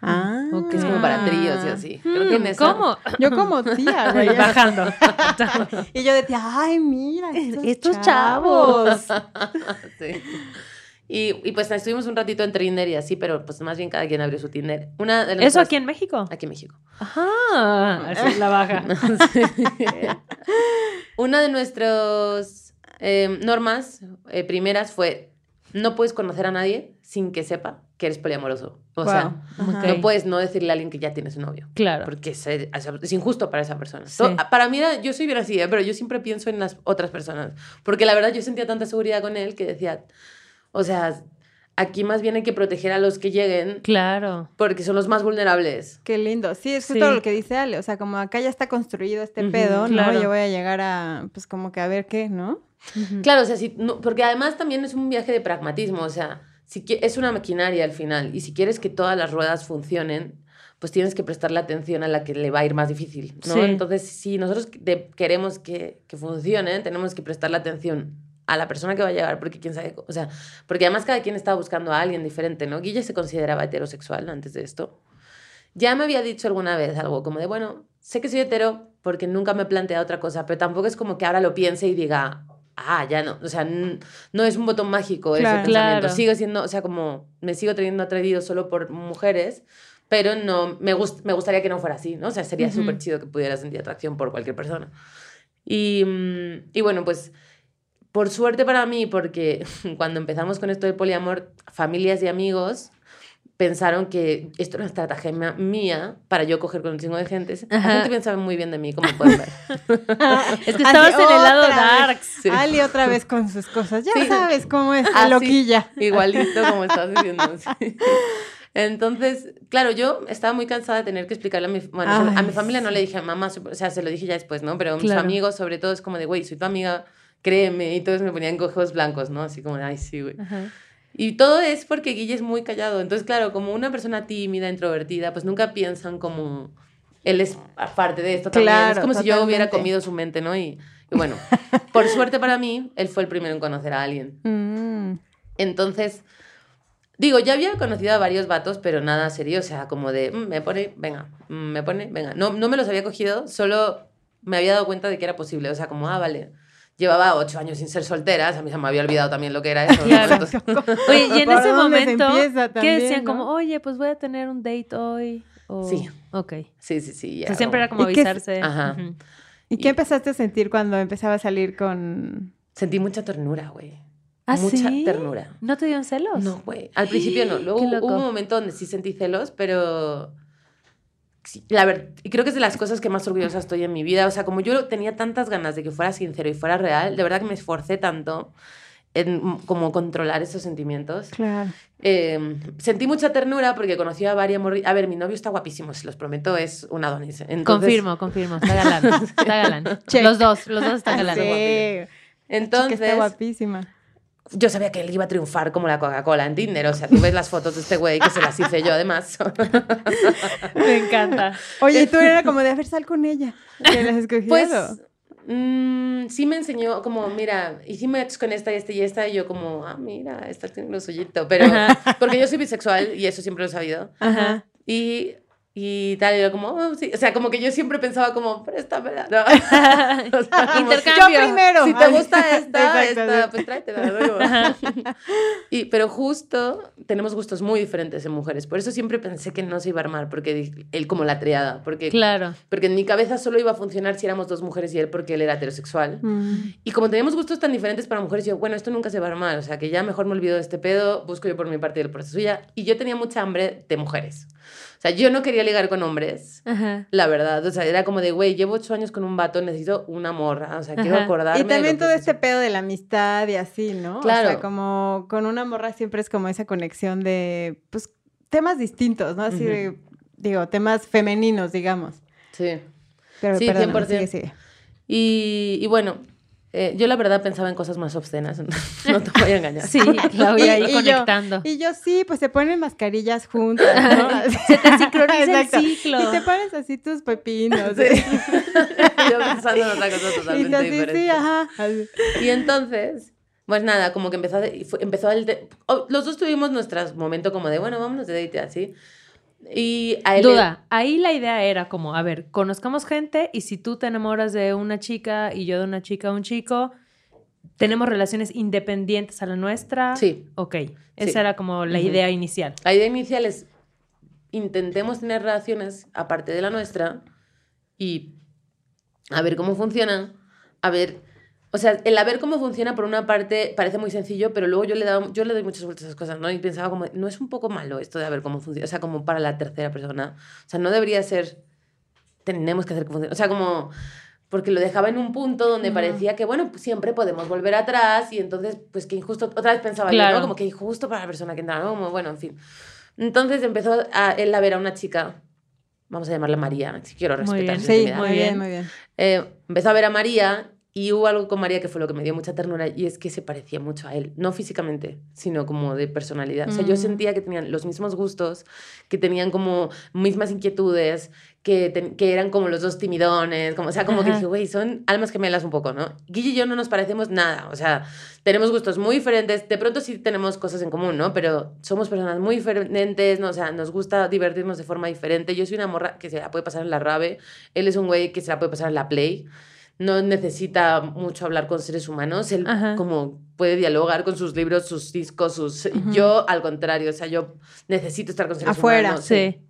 Ah. Que es como para tríos y así. Creo que en esa- ¿Cómo? Yo como tía, güey. Bajando. Y yo decía, ay, mira, estos, Estos chavos. Sí. Y, y pues estuvimos un ratito en Tinder y así, pero pues más bien cada quien abrió su Tinder. Una de ¿Eso aquí en México? Aquí en México. Ajá. Así la baja. Una de nuestras eh, normas eh, primeras fue no puedes conocer a nadie sin que sepa que eres poliamoroso. O Wow. sea, no puedes no decirle a alguien que ya tienes un novio. Claro. Porque es, es- es injusto para esa persona. Sí. To- Para mí, era- yo soy bien así, ¿eh? pero yo siempre pienso en las otras personas. Porque la verdad yo sentía tanta seguridad con él que decía, o sea, aquí más bien hay que proteger a los que lleguen Claro. porque son los más vulnerables. Qué lindo. Sí, es justo Sí. lo que dice Ale. O sea, como acá ya está construido este pedo, claro. ¿no? Yo voy a llegar a, pues como que a ver qué, ¿no? Claro, o sea, si, no- porque además también es un viaje de pragmatismo, o sea, si es una maquinaria al final y si quieres que todas las ruedas funcionen, pues tienes que prestarle atención a la que le va a ir más difícil, ¿no? Sí. Entonces, si nosotros de- queremos que, que funcione, tenemos que prestarle atención a la persona que va a llegar, porque quién sabe, o sea, porque además cada quien está buscando a alguien diferente, ¿no? Guille se consideraba heterosexual antes de esto. Ya me había dicho alguna vez algo como de, bueno, sé que soy hetero porque nunca me he planteado otra cosa, pero tampoco es como que ahora lo piense y diga, ah, ya no, o sea, no es un botón mágico ese Claro. pensamiento. Claro. Sigo siendo, o sea, como me sigo teniendo atraído solo por mujeres, pero no, me, gust- me gustaría que no fuera así, ¿no? O sea, sería Ujú. súper chido que pudiera sentir atracción por cualquier persona. Y, mm, y bueno, pues por suerte para mí, porque cuando empezamos con esto del poliamor, familias y amigos pensaron que esto era una estrategia mía para yo coger con un chingo de gente. La Ajá. gente pensaba muy bien de mí, como pueden ver. Es que estabas en el lado darks. Sí. Ali otra vez con sus cosas. Ya Sí. sabes cómo es Ah, la sí. loquilla. Igualito como estás diciendo. sí. Entonces, claro, yo estaba muy cansada de tener que explicarle a mi, bueno, Ay, a mi familia no le dije, mamá, o sea, se lo dije ya después, ¿no? Pero mis Claro. amigos, sobre todo, es como de, güey, soy tu amiga, créeme, y todos me ponían con ojos blancos, ¿no? Así como de, ay, sí, güey. Ajá. Y todo es porque Guille es muy callado. Entonces, claro, como una persona tímida, introvertida, pues nunca piensan como él es parte de esto también. Claro, es como si yo hubiera comido su mente, ¿no? Y, y bueno, por suerte para mí, él fue el primero en conocer a alguien. Mm. Entonces, digo, ya había conocido a varios vatos, pero nada serio, o sea, como de, "Mm, me pone, venga, mm, me pone, venga. No, no me los había cogido, solo me había dado cuenta de que era posible, o sea, como, ah, vale. Llevaba ocho años sin ser solteras, a mí se me había olvidado también lo que era eso. ¿no? Claro. Entonces- Oye, y en ¿Por ese momento, ¿qué decían? no? Como, oye, pues voy a tener un date hoy. O... Sí. Ok. sí, sí, sí. O sea, siempre era como ¿Y qué es- avisarse. Ajá. ¿Y qué empezaste a sentir cuando empezaba a salir con...? Sentí mucha ternura, güey. ¿Ah, mucha sí? ternura. ¿No te dieron celos? No, güey. Al principio no. Luego hubo un momento donde sí sentí celos, pero. La verdad, y creo que es de las cosas que más orgullosa estoy en mi vida. O sea, como yo tenía tantas ganas de que fuera sincero y fuera real, de verdad que me esforcé tanto en mm, como controlar esos sentimientos. Claro. Eh, sentí mucha ternura porque conocí a varias morri- A ver, mi novio está guapísimo, se los prometo, es un Adonis. Entonces, Confirmo, confirmo. Está galán. Está galán. Los dos, los dos están Ah, galán. sí. que Entonces, está guapísima. Yo sabía que él iba a triunfar como la Coca-Cola en Tinder. O sea, tú ves las fotos de este güey que se las hice yo, además. Me encanta. Oye, y tú era como de, a ver, sal con ella. Que las escogí. Pues mm, sí me enseñó como, mira, me match con esta y esta y esta, y yo como, ah, mira, esta tiene lo suyito. Pero, porque yo soy bisexual y eso siempre lo he sabido. Ajá. Y, y tal, y yo como, oh, sí. O sea, como que yo siempre pensaba como, préstamela. ¿no? O sea, como, Intercambio. Yo primero. Si te gusta esta, esta, pues tráetela. y, pero justo tenemos gustos muy diferentes en mujeres. Por eso siempre pensé que no se iba a armar, porque él como la triada. Porque, Claro. porque en mi cabeza solo iba a funcionar si éramos dos mujeres y él porque él era heterosexual. Mm. Y como teníamos gustos tan diferentes para mujeres, yo, bueno, esto nunca se va a armar. O sea, que ya mejor me olvido de este pedo, busco yo por mi parte y el por la suya. Y yo tenía mucha hambre de mujeres. Sea, yo no quería ligar con hombres. Ajá. La verdad, o sea, era como de, güey, llevo ocho años con un vato, necesito una morra, o sea, quiero acordarme. Y también todo es este pedo de la amistad y así, ¿no? Claro. O sea, como con una morra siempre es como esa conexión de, pues, temas distintos, ¿no? Así de, digo, temas femeninos, digamos. Sí. Pero Sí, perdóname, 100%. sigue, sigue. Y, y bueno, eh, yo la verdad pensaba en cosas más obscenas, no te voy a engañar. Sí, Claudia ahí Y- y yo- conectando. Y yo sí, pues se ponen mascarillas juntas, ¿no? Se te sincroniza el ciclo. Y te pones así tus pepinos. Sí. yo pensando en otra cosa Y totalmente tú así, diferente. sí, ajá. Así. Y entonces, pues nada, como que empezó, y empezó el... de- oh, los dos tuvimos nuestros momentos como de, bueno, vámonos de date así. Y a él... Duda, ahí la idea era como, a ver, conozcamos gente y si tú te enamoras de una chica y yo de una chica o un chico, tenemos relaciones independientes a la nuestra. Sí. Ok, esa Sí. era como la idea inicial. La idea inicial es intentemos tener relaciones aparte de la nuestra y a ver cómo funcionan, a ver, o sea, el a ver cómo funciona por una parte parece muy sencillo, pero luego yo le, daba, yo le doy muchas vueltas a esas cosas, ¿no? Y pensaba como, no es un poco malo esto de a ver cómo funciona, o sea, como para la tercera persona, o sea, no debería ser, tenemos que hacer que funcione, o sea, como... Porque lo dejaba en un punto donde parecía que, bueno, pues siempre podemos volver atrás y entonces, pues que injusto, otra vez pensaba yo, Claro. ¿no? Como que injusto para la persona que entra, ¿no? Como, bueno, en fin. Entonces empezó a, él a ver a una chica, vamos a llamarla María, si quiero Muy respetar bien. su Sí, muy bien. muy bien. Eh, empezó a ver a María y hubo algo con María que fue lo que me dio mucha ternura y es que se parecía mucho a él, no físicamente, sino como de personalidad. O sea, yo Mm. sentía que tenían los mismos gustos, que tenían como mismas inquietudes, que, que eran como los dos timidones, como, o sea, como que Ajá. dije, güey, son almas gemelas un poco, ¿no? Guille y yo no nos parecemos nada, o sea, tenemos gustos muy diferentes, de pronto sí tenemos cosas en común, ¿no? Pero somos personas muy diferentes, ¿no? o sea, nos gusta divertirnos de forma diferente. Yo soy una morra que se la puede pasar en la rave, él es un güey que se la puede pasar en la play. No necesita mucho hablar con seres humanos, él Ajá. como puede dialogar con sus libros, sus discos, sus... Yo al contrario, o sea, yo necesito estar con seres Afuera, humanos. Sí.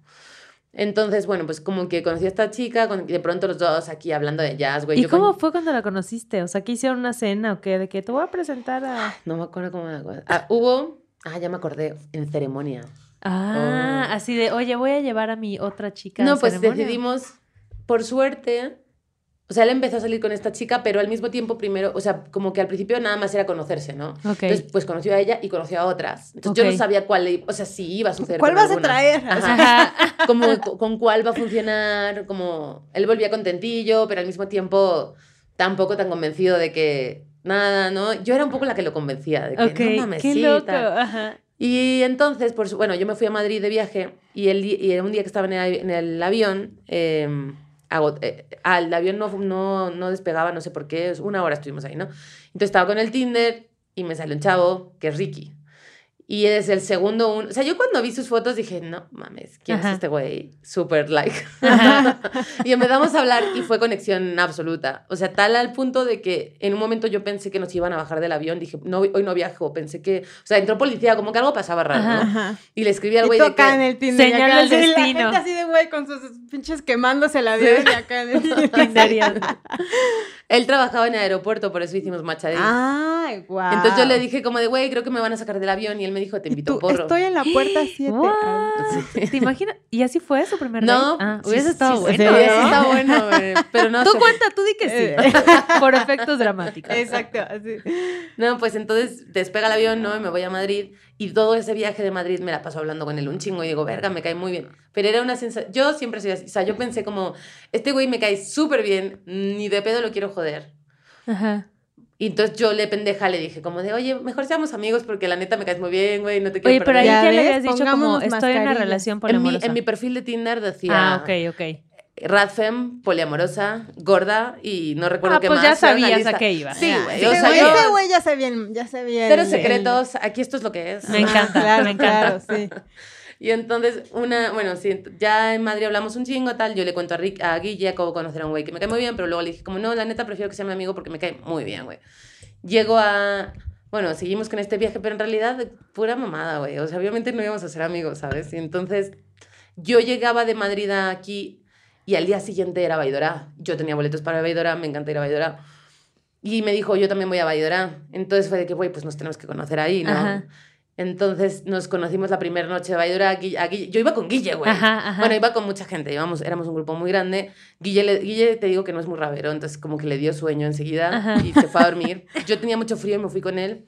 Entonces, bueno, pues como que conocí a esta chica, con- de pronto los dos aquí hablando de jazz, güey. ¿Y yo con- cómo fue cuando la conociste? O sea, ¿que hicieron una cena o qué? De que te voy a presentar a... No me acuerdo cómo me. Ah, hubo... Ah, ya me acordé. En ceremonia. Ah, Oh. así de, oye, voy a llevar a mi otra chica. a No, pues ceremonia. decidimos, por suerte, o sea, él empezó a salir con esta chica, pero al mismo tiempo primero, o sea, como que al principio nada más era conocerse, ¿no? Ok. Entonces, pues conoció a ella y conoció a otras. Entonces yo Ok. no sabía cuál, le- o sea, si iba a suceder. ¿Cuál vas a alguna. traer? Ajá. Ajá. como co- con cuál va a funcionar, como él volvía contentillo, pero al mismo tiempo tampoco tan convencido de que nada, ¿no? Yo era un poco la que lo convencía, de que Ok, no mames, qué sí, loco. tal". Ajá. Y entonces, su- bueno, yo me fui a Madrid de viaje y, el, y era un día que estaba en el, en el avión, eh, eh, el avión no, no, no despegaba, no sé por qué, una hora estuvimos ahí, ¿no? Entonces estaba con el Tinder y me salió un chavo que es Ricky. Y es el segundo uno. O sea, yo cuando vi sus fotos dije, no mames, ¿quién Ajá. es este güey? Super like. Y empezamos a hablar y fue conexión absoluta. O sea, tal al punto de que en un momento yo pensé que nos iban a bajar del avión. Dije, no, hoy no viajo. Pensé que. O sea, entró policía, como que algo pasaba raro. ¿no? Ajá. Y le escribí al güey de en el Tinder. Señal del así, La destino. gente así de güey con sus pinches quemándose la vida y acá en el Tinder. Él trabajaba en el aeropuerto, por eso hicimos. Ah, Ay, guau. Entonces yo le dije como de, güey, creo que me van a sacar del avión y él me dijo, te invito a porro. Estoy en la puerta 7. What? ¿Te imaginas? ¿Y así fue su primer No, date? Ah, sí, hubiese sí, estado sí, bueno. sí, hubiese estado bueno, güey, pero no Tú se- cuenta, tú di que sí. Por efectos dramáticos. Exacto, así. No, pues entonces despega el avión, ¿no? Y me voy a Madrid. Y todo ese viaje de Madrid me la paso hablando con él un chingo. Y digo, verga, me cae muy bien. Pero era una sensación... Yo siempre soy así. O sea, yo pensé como, este güey me cae súper bien. Ni de pedo lo quiero joder. Ajá. Y entonces yo le pendeja le dije como de, oye, mejor seamos amigos porque la neta me caes muy bien, güey. No te quiero Oye, pero ahí perder". Ya ya le habías dicho como estoy en una relación en mi, en mi perfil de Tinder decía... Ah, ok, ok. Radfem, poliamorosa, gorda y no recuerdo Ah, qué pues más. ya era una sabías a qué iba. Sí, Ya, güey. sí, o sea, güey- yo- ese güey ya sé bien, ya sé bien. Cero el- secretos, aquí esto es lo que es. Me encanta, Claro, me encanta. claro, sí. Y entonces, una, bueno, sí, ya en Madrid hablamos un chingo, tal, yo le cuento a, Rick, a Guille cómo conocer a un güey que me cae muy bien, pero luego le dije como, no, la neta prefiero que sea mi amigo porque me cae muy bien, güey. Llego a, bueno, seguimos con este viaje, pero en realidad pura mamada, güey. O sea, obviamente no íbamos a ser amigos, ¿sabes? Y entonces yo llegaba de Madrid a aquí y al día siguiente era Baidora. Yo tenía boletos para Baidora, me encanta ir a Baidora. Y me dijo, yo también voy a Baidora. Entonces fue de que, güey, pues nos tenemos que conocer ahí, ¿no? Ajá. Entonces nos conocimos la primera noche de Baidora. Guille- a Guille- yo iba con Guille, güey. Ajá, ajá. Bueno, iba con mucha gente, íbamos, éramos un grupo muy grande. Guille, le- Guille, te digo que no es muy rabero, entonces como que le dio sueño enseguida y se fue a dormir. Yo tenía mucho frío y me fui con él.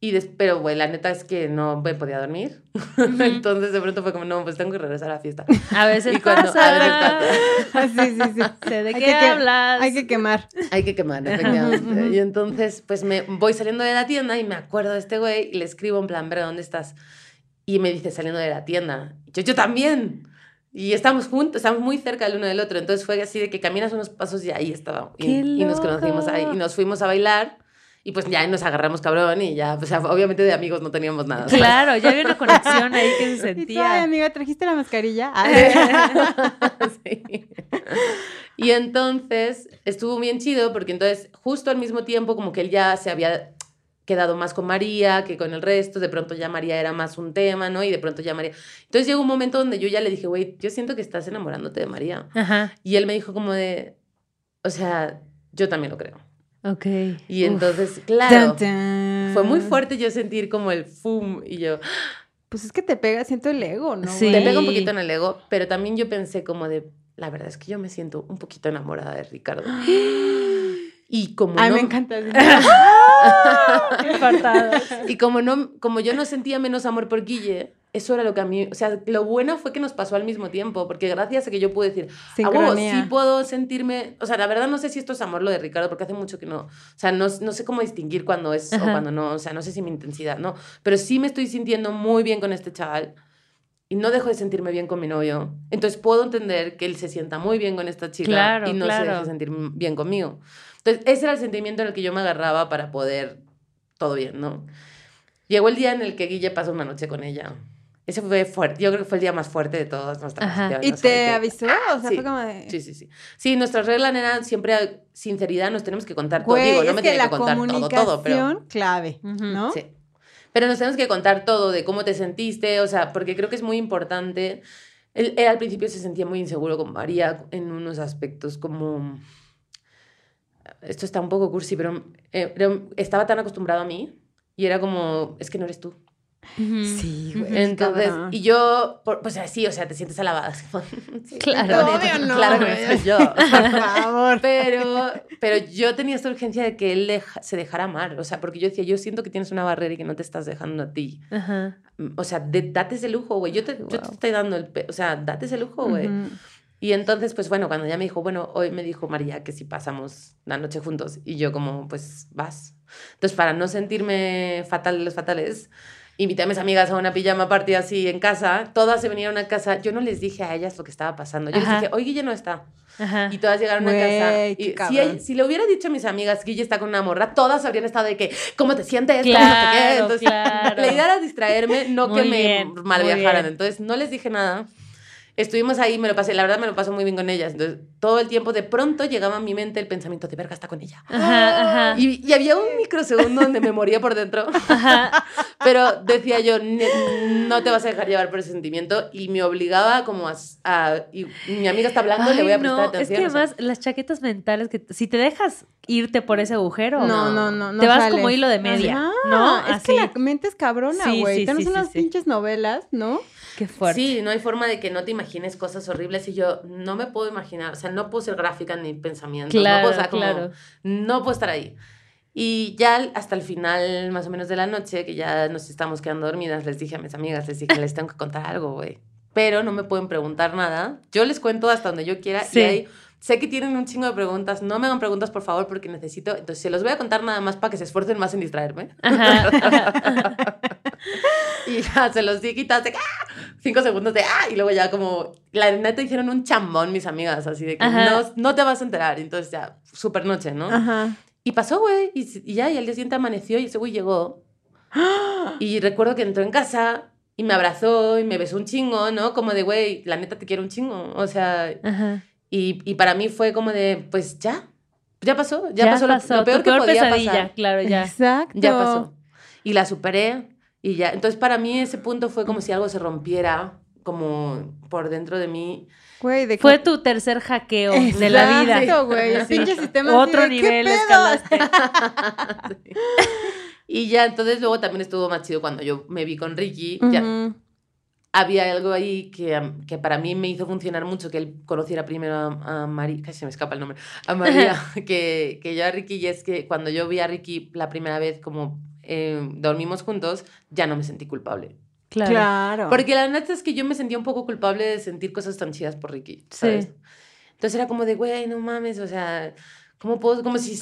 Y des- pero, güey, la neta es que no me podía dormir. entonces de pronto fue como, no, pues tengo que regresar a la fiesta. A veces Y cuando- pasa. a veces Sí, sí, sí. Sé de Hay qué que hablas. Hay que quemar. Hay que quemar, efectivamente. y entonces, pues me voy saliendo de la tienda y me acuerdo de este güey y le escribo en plan, ¿pero dónde estás? Y me dice, saliendo de la tienda. Yo, yo también. Y estamos juntos, estamos muy cerca el uno del otro. Entonces fue así de que caminas unos pasos y ahí estaba. Y, ¡Qué y nos conocimos ahí. Y nos fuimos a bailar. Y pues ya nos agarramos cabrón y ya, pues obviamente de amigos no teníamos nada. ¿sabes? Claro, ya había una conexión ahí que se Y tú, sentía. amiga, ¿trajiste la mascarilla? Sí. Y entonces estuvo bien chido porque entonces justo al mismo tiempo como que él ya se había quedado más con María que con el resto, de pronto ya María era más un tema, ¿no? Y de pronto ya María... Entonces llegó un momento donde yo ya le dije, güey, yo siento que estás enamorándote de María. Ajá, Y él me dijo como de, o sea, yo también lo creo. Ok. Y Uf. entonces, claro, fue muy fuerte yo sentir como el fum y yo, Pues es que te pega, siento el ego, ¿no? Sí. te pega un poquito en el ego, pero también yo pensé como de, la verdad es que yo me siento un poquito enamorada de Ricardo. Y como Ay, no, me encanta. y como no, como yo no sentía menos amor por Guille, eso era lo que a mí, o sea, lo bueno fue que nos pasó al mismo tiempo, porque gracias a que yo pude decir, a huevo, sí puedo sentirme, o sea, la verdad no sé si esto es amor lo de Ricardo, porque hace mucho que no, o sea, no, no sé cómo distinguir cuando es o Ajá. cuando no, o sea, no sé si mi intensidad, no, pero sí me estoy sintiendo muy bien con este chaval y no dejo de sentirme bien con mi novio, entonces puedo entender que él se sienta muy bien con esta chica Claro, y no se deje sentir bien conmigo. Entonces, ese era el sentimiento en el que yo me agarraba para poder todo bien, ¿no? Llegó el día en el que Guille pasó una noche con ella. Ese fue fuerte. Yo creo que fue el día más fuerte de todas nuestras Ajá. relaciones, ¿Y te avisó? O sea, Sí, fue como de... Sí, sí, sí. Sí, nuestra regla era siempre sinceridad, nos tenemos que contar todo. Güey, Digo, no me la que contar todo, todo, pero... clave. ¿no? Sí. Pero nos tenemos que contar todo de cómo te sentiste, o sea, porque creo que es muy importante. Él, él al principio se sentía muy inseguro con María en unos aspectos como... Esto está un poco cursi, pero eh, era- estaba tan acostumbrado a mí y era como, es que no eres tú. Ujú. Sí, güey. Entonces, cabrón. y yo, por- pues así, o sea, te sientes alabada. sí, Claro. Obvio no, claro que güey. soy yo. Por favor. Pero, pero yo tenía esta urgencia de que él deja- se dejara amar. O sea, porque yo decía, yo siento que tienes una barrera y que no te estás dejando a ti. Ajá. O sea, de- date ese lujo, güey. Yo te, yo te Wow. estoy dando el... O sea, date ese lujo, güey. Ujú. Y entonces, pues bueno, cuando ya me dijo, bueno, hoy me dijo María que si pasamos la noche juntos. Y yo como, pues vas. Entonces, para no sentirme fatal de los fatales, invité a mis amigas a una pijama party así en casa. Todas se vinieron a casa. Yo no les dije a ellas lo que estaba pasando. Yo Ajá. les dije, hoy Guille no está. Ajá. Y todas llegaron a casa. Y si, le hubiera dicho a mis amigas, Guille está con una morra, todas habrían estado de que, ¿cómo te sientes? ¿Cómo no sé qué? Claro, Entonces, claro. la idea era distraerme, no Muy que me mal viajaran. bien. Entonces, no les dije nada. Estuvimos ahí, me lo pasé, la verdad me lo paso muy bien con ellas. Entonces, todo el tiempo de pronto llegaba a mi mente el pensamiento de verga está con ella. Ajá, ajá. Y, y había un microsegundo donde me moría por dentro. Ajá. Pero decía yo, "Ne- no te vas a dejar llevar por ese sentimiento. Y me obligaba como a... a- y mi amiga está hablando, le voy a Ay, prestar no, atención. Es que o sea. además las chaquetas mentales que si te dejas irte por ese agujero, No, no, no, no. te vas sales. como hilo de media, Ajá, ¿no? Es Así. que la mente es cabrona, Sí, güey. sí, Tenemos sí, sí, unas sí. pinches novelas, ¿no? Qué fuerte. Sí, no hay forma de que no te imagines cosas horribles y yo no me puedo imaginar, o sea, no puedo ser gráfica ni pensamientos, no Claro, puedo, o sea, como, claro. no puedo estar ahí. Y ya hasta el final, más o menos de la noche, que ya nos estamos quedando dormidas, les dije a mis amigas, les dije, les tengo que contar algo, güey. Pero no me pueden preguntar nada. Yo les cuento hasta donde yo quiera Sí. y ahí sé que tienen un chingo de preguntas. No me hagan preguntas, por favor, porque necesito... Entonces, se los voy a contar nada más para que se esfuercen más en distraerme. Ajá, ajá. Y ya se los di quitados de ¡ah! cinco segundos de ¡ah! Y luego ya como, la neta hicieron un chambón mis amigas, así de que no, no te vas a enterar. Entonces ya, súper noche, ¿no? Ajá. Y pasó, güey, y, y ya, y al día siguiente amaneció y ese güey llegó. Y recuerdo que entró en casa y me abrazó y me besó un chingo, ¿no? Como de, güey, la neta te quiero un chingo. O sea, Ajá. y, y para mí fue como de, pues ya, ya pasó, ya, pasó, lo- lo, peor tu que peor podía pasar. claro, ya. Exacto. Ya pasó. Y la superé y ya. Entonces, para mí ese punto fue como si algo se rompiera como por dentro de mí. Güey, de Fue tu tercer hackeo de la vida. Exacto, güey. El Sí. pinche sistema así Otro de, ¿qué nivel pedo? escalaste. Y ya, entonces luego también estuvo más chido cuando yo me vi con Ricky. Ya Ujú. había algo ahí que, que para mí me hizo funcionar mucho, que él conociera primero a, a María, casi se me escapa el nombre, a María, que, que yo a Ricky, y es que cuando yo vi a Ricky la primera vez como eh, dormimos juntos, ya no me sentí culpable. Claro. Claro. Porque la neta es que yo me sentía un poco culpable de sentir cosas tan chidas por Ricky, ¿sabes? Sí. Entonces era como de, güey, no mames, o sea, ¿cómo puedo? Como si,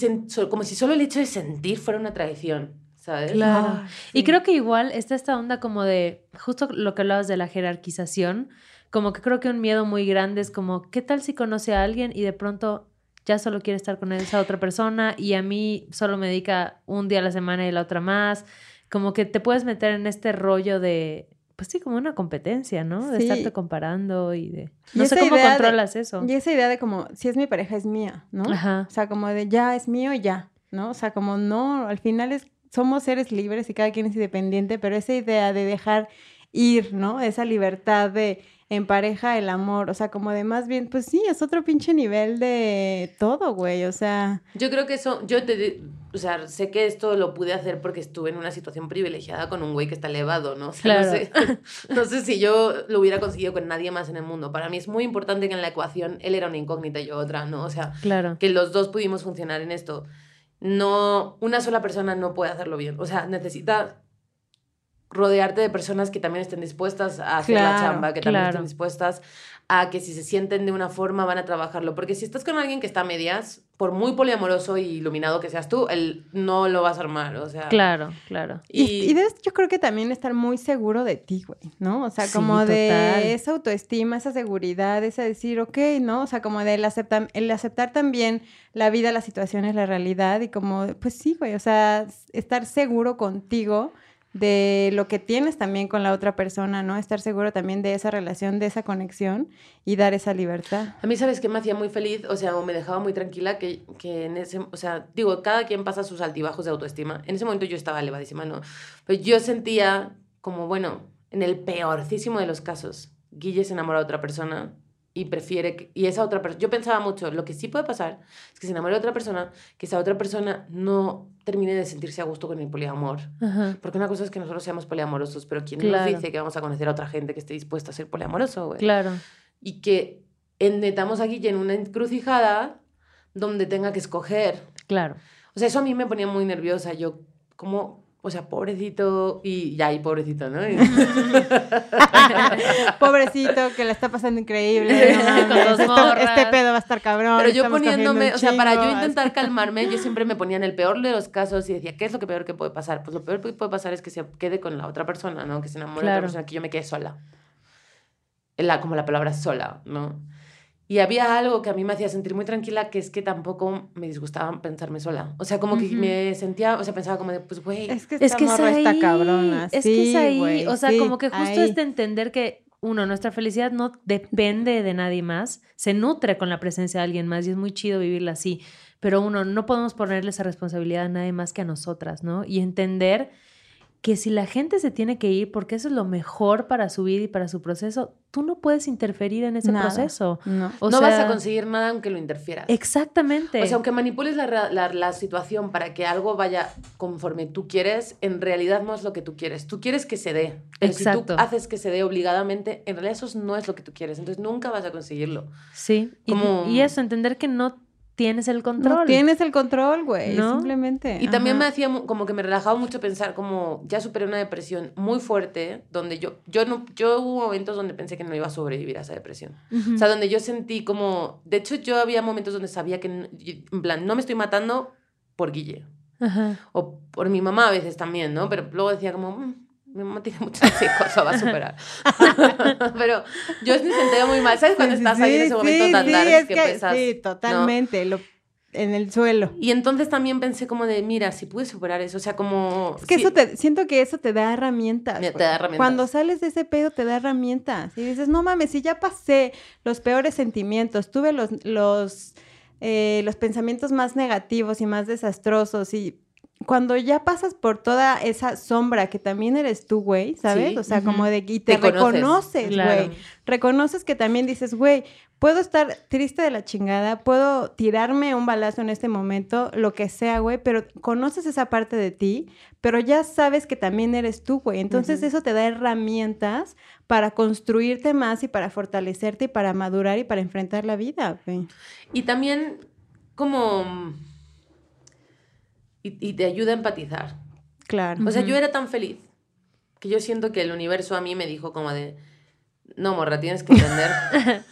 como si solo el hecho de sentir fuera una traición, ¿sabes? Claro. Ah, Y creo que igual está esta onda como de, justo lo que hablabas de la jerarquización, como que creo que un miedo muy grande es como, ¿qué tal si conoce a alguien y de pronto ya solo quiere estar con esa otra persona y a mí solo me dedica un día a la semana y la otra más? Como que te puedes meter en este rollo de, pues sí, como una competencia, ¿no? De Sí. estarte comparando y de... Y No sé esa cómo idea de- controlas eso. Y esa idea de como, si es mi pareja, es mía, ¿no? Ajá. O sea, como de ya es mío y ya, ¿no? O sea, como no, al final es, somos seres libres y cada quien es independiente, pero esa idea de dejar ir, ¿no? Esa libertad de en pareja el amor, o sea, como de más bien, pues sí, es otro pinche nivel de todo, güey, o sea, Yo creo que eso, yo te, o sea, sé que esto lo pude hacer porque estuve en una situación privilegiada con un güey que está elevado, ¿no? O sea, Claro. no, sé, no sé si yo lo hubiera conseguido con nadie más en el mundo. Para mí es muy importante que en la ecuación él era una incógnita y yo otra, ¿no? O sea, Claro. que los dos pudimos funcionar en esto. No, una sola persona no puede hacerlo bien. O sea, necesita rodearte de personas que también estén dispuestas a hacer la chamba, que también claro. estén dispuestas a que si se sienten de una forma van a trabajarlo. Porque si estás con alguien que está a medias, por muy poliamoroso y iluminado que seas tú, él no lo vas a armar. O sea, Claro, claro. y, Y, y debes, yo creo que también estar muy seguro de ti, güey, ¿no? O sea, Sí, como de total. esa autoestima, esa seguridad, esa decir, ok, ¿no? O sea, como de el, acepta- el aceptar también la vida, las situaciones, la realidad y como, pues sí, güey, o sea, estar seguro contigo de lo que tienes también con la otra persona, ¿no? Estar seguro también de esa relación, de esa conexión y dar esa libertad. A mí, ¿sabes qué me hacía muy feliz? O sea, o me dejaba muy tranquila que, que en ese... O sea, digo, cada quien pasa sus altibajos de autoestima. En ese momento yo estaba elevadísima, ¿no? Pero yo sentía como, bueno, en el peorcísimo de los casos, Guille se enamora de otra persona y prefiere... que- y esa otra persona... Yo pensaba mucho, lo que sí puede pasar es que se enamore de otra persona, que esa otra persona no termine de sentirse a gusto con el poliamor. Ajá. Porque una cosa es que nosotros seamos poliamorosos, pero ¿quién Claro. nos dice que vamos a conocer a otra gente que esté dispuesta a ser poliamoroso, güey? Claro. y que metamos a Guille en una encrucijada donde tenga que escoger. Claro. O sea, eso a mí me ponía muy nerviosa. Yo, como, o sea, pobrecito, y ya, y pobrecito, ¿no? Pobrecito, que la está pasando increíble. no mames, Con dos esto- morras. este pedo va a estar cabrón. Pero yo poniéndome, o sea, para yo intentar calmarme, yo siempre me ponía en el peor de los casos y decía, ¿qué es lo que peor que puede pasar? Pues lo peor que puede pasar es que se quede con la otra persona, ¿no? Que se enamore de Claro. otra persona, que yo me quede sola. La, como la palabra sola, ¿no? Y había algo que a mí me hacía sentir muy tranquila, que es que tampoco me disgustaba pensarme sola. O sea, como que me sentía, o sea, pensaba como de, pues, güey, Es que Es que es morra ahí. está cabrona. Es sí, que es ahí. o sea, sí, como que justo ahí. es de entender que uno, nuestra felicidad no depende de nadie más, se nutre con la presencia de alguien más y es muy chido vivirla así, pero uno, no podemos ponerle esa responsabilidad a nadie más que a nosotras, ¿no? Y entender que si la gente se tiene que ir porque eso es lo mejor para su vida y para su proceso, tú no puedes interferir en ese Nada. proceso. No. O no vas a conseguir nada aunque lo interfieras. Exactamente. O sea, aunque manipules la, la- la situación para que algo vaya conforme tú quieres, en realidad no es lo que tú quieres. Tú quieres que se dé. Pero si Exacto. tú haces que se dé obligadamente, en realidad eso no es lo que tú quieres. Entonces nunca vas a conseguirlo. sí. Y- como- Y, eso, entender que no tienes el control. No tienes el control, güey. ¿No? Simplemente. Y también me Ajá. hacía como que me relajaba mucho pensar como ya superé una depresión muy fuerte donde yo yo no yo hubo momentos donde pensé que no iba a sobrevivir a esa depresión. Ujú. O sea, donde yo sentí como de hecho yo había momentos donde sabía que en plan no me estoy matando por Guille Ajá. o por mi mamá a veces también, ¿no? Pero luego decía como "Mm, mi mamá tiene muchos hijos, lo va a superar. Pero yo me sentía muy mal. ¿Sabes cuando estás sí, ahí en ese sí, momento tan sí, es que, que- pesas? Sí, totalmente. Lo, en el suelo. Y entonces también pensé como de, mira, si pude superar eso, o sea, como... Es que eso te, siento que eso te da herramientas. Te da herramientas. Cuando sales de ese pedo te da herramientas. Y dices, no mames, si ya pasé los peores sentimientos, tuve los, los, eh, los pensamientos más negativos y más desastrosos y cuando ya pasas por toda esa sombra que también eres tú, güey, ¿sabes? Sí. O sea, como de y te, Te conoces. reconoces, güey. Claro. Reconoces que también dices, güey, puedo estar triste de la chingada, puedo tirarme un balazo en este momento, lo que sea, güey, pero conoces esa parte de ti, pero ya sabes que también eres tú, güey. Entonces eso te da herramientas para construirte más y para fortalecerte y para madurar y para enfrentar la vida, güey. Y también como... Y, y te ayuda a empatizar. Claro. O sea, yo Ujú. era tan feliz que yo siento que el universo a mí me dijo como de... No, morra, tienes que entender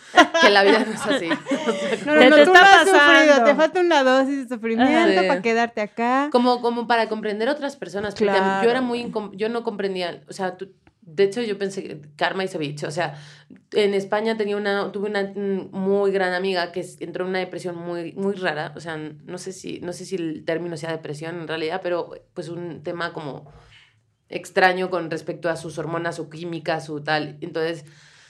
que la vida no es así. O sea, No, no, no, te tú está no has sufrido, pasando. te falta una dosis de sufrimiento para quedarte acá. como, como para comprender otras personas. Porque Claro, yo era muy... Yo no comprendía... O sea, tú- de hecho, yo pensé que Karma y Ceviche, o sea, en España tenía una, tuve una mm, muy gran amiga que entró en una depresión muy, muy rara, o sea, no sé, si, no sé si el término sea depresión en realidad, pero pues un tema como extraño con respecto a sus hormonas, su química, su tal. Entonces,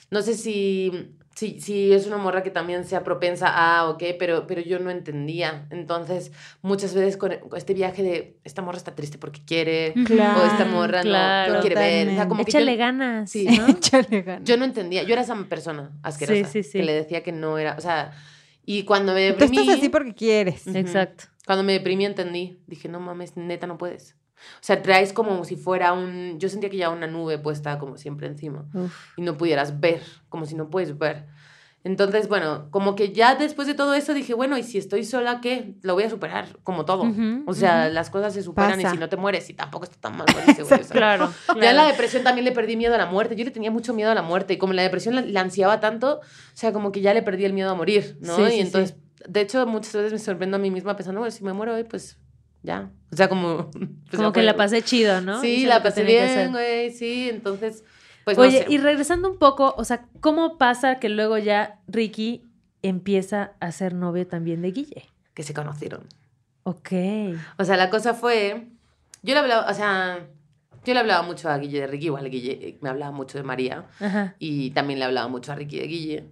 no sé si, si, si es una morra que también sea propensa a o qué, pero, pero yo no entendía. Entonces, muchas veces con, con este viaje de esta morra está triste porque quiere, Claro, o esta morra no- claro. no, quiere ver. O sea, como que yo- Échale ganas, Sí. ¿no? Échale ganas. yo no entendía, yo era esa persona asquerosa Sí, sí, sí. que le decía que no era, o sea, y cuando me Tú deprimí, estás así porque quieres. Ujú. Exacto. cuando me deprimí entendí, dije, no mames, neta no puedes. O sea, traes como si fuera un, yo sentía que ya una nube puesta como siempre encima Uf. y no pudieras ver, como si no puedes ver. Entonces, bueno, como que ya después de todo eso dije, bueno, y si estoy sola, ¿qué? Lo voy a superar, como todo. Ujú, o sea, ujú. las cosas se superan y Pasa. si no te mueres, y tampoco está tan mal morirse, güey. o sea. Claro. Ya en la claro. depresión también le perdí miedo a la muerte. Yo le tenía mucho miedo a la muerte. Y como la depresión la, la ansiaba tanto, o sea, como que ya le perdí el miedo a morir, ¿no? Sí, y sí, entonces, de hecho, muchas veces me sorprendo a mí misma pensando, bueno, si me muero hoy, pues ya. O sea, como... pues, Como que fue. la pasé chido, ¿no? Sí, la pasé bien, güey, sí. Entonces, pues Oye, no sé. y regresando un poco, o sea, ¿cómo pasa que luego ya Ricky empieza a ser novio también de Guille? Que se conocieron. Ok. O sea, la cosa fue... Yo le hablaba, o sea... Yo le hablaba mucho a Guille de Ricky, igual Guille eh, me hablaba mucho de María. Ajá. y también le hablaba mucho a Ricky de Guille.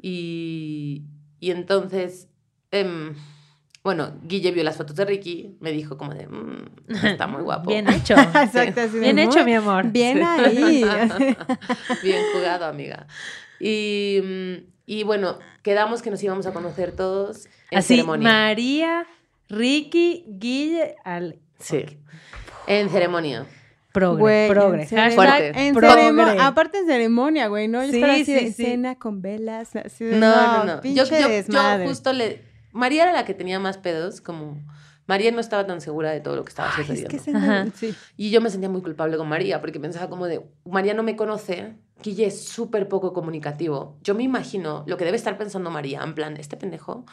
Y, y entonces, em, bueno, Guille vio las fotos de Ricky, me dijo como de, "Mm, está muy guapo. Bien hecho. Exacto, así de Bien hecho, muy- mi amor. Bien ahí. Bien jugado, amiga. Y, mm, y bueno, quedamos que nos íbamos a conocer todos en Así, ceremonia. María, Ricky, Guille, al... Sí, en ceremonia. Progre, Güey, progre. en ceremonia- Hashtag Fuerte. en progre. aparte en ceremonia, güey, ¿no? Yo Sí, estaba así sí, de sí. cena con velas, así de, No, no, no. Yo, yo- yo justo le... María era la que tenía más pedos, como... María no estaba tan segura de todo lo que estaba Ay, es sucediendo. que se Ajá. sí. Y yo me sentía muy culpable con María, porque pensaba como de, María no me conoce, Guille es súper poco comunicativo. Yo me imagino lo que debe estar pensando María, en plan, este pendejo.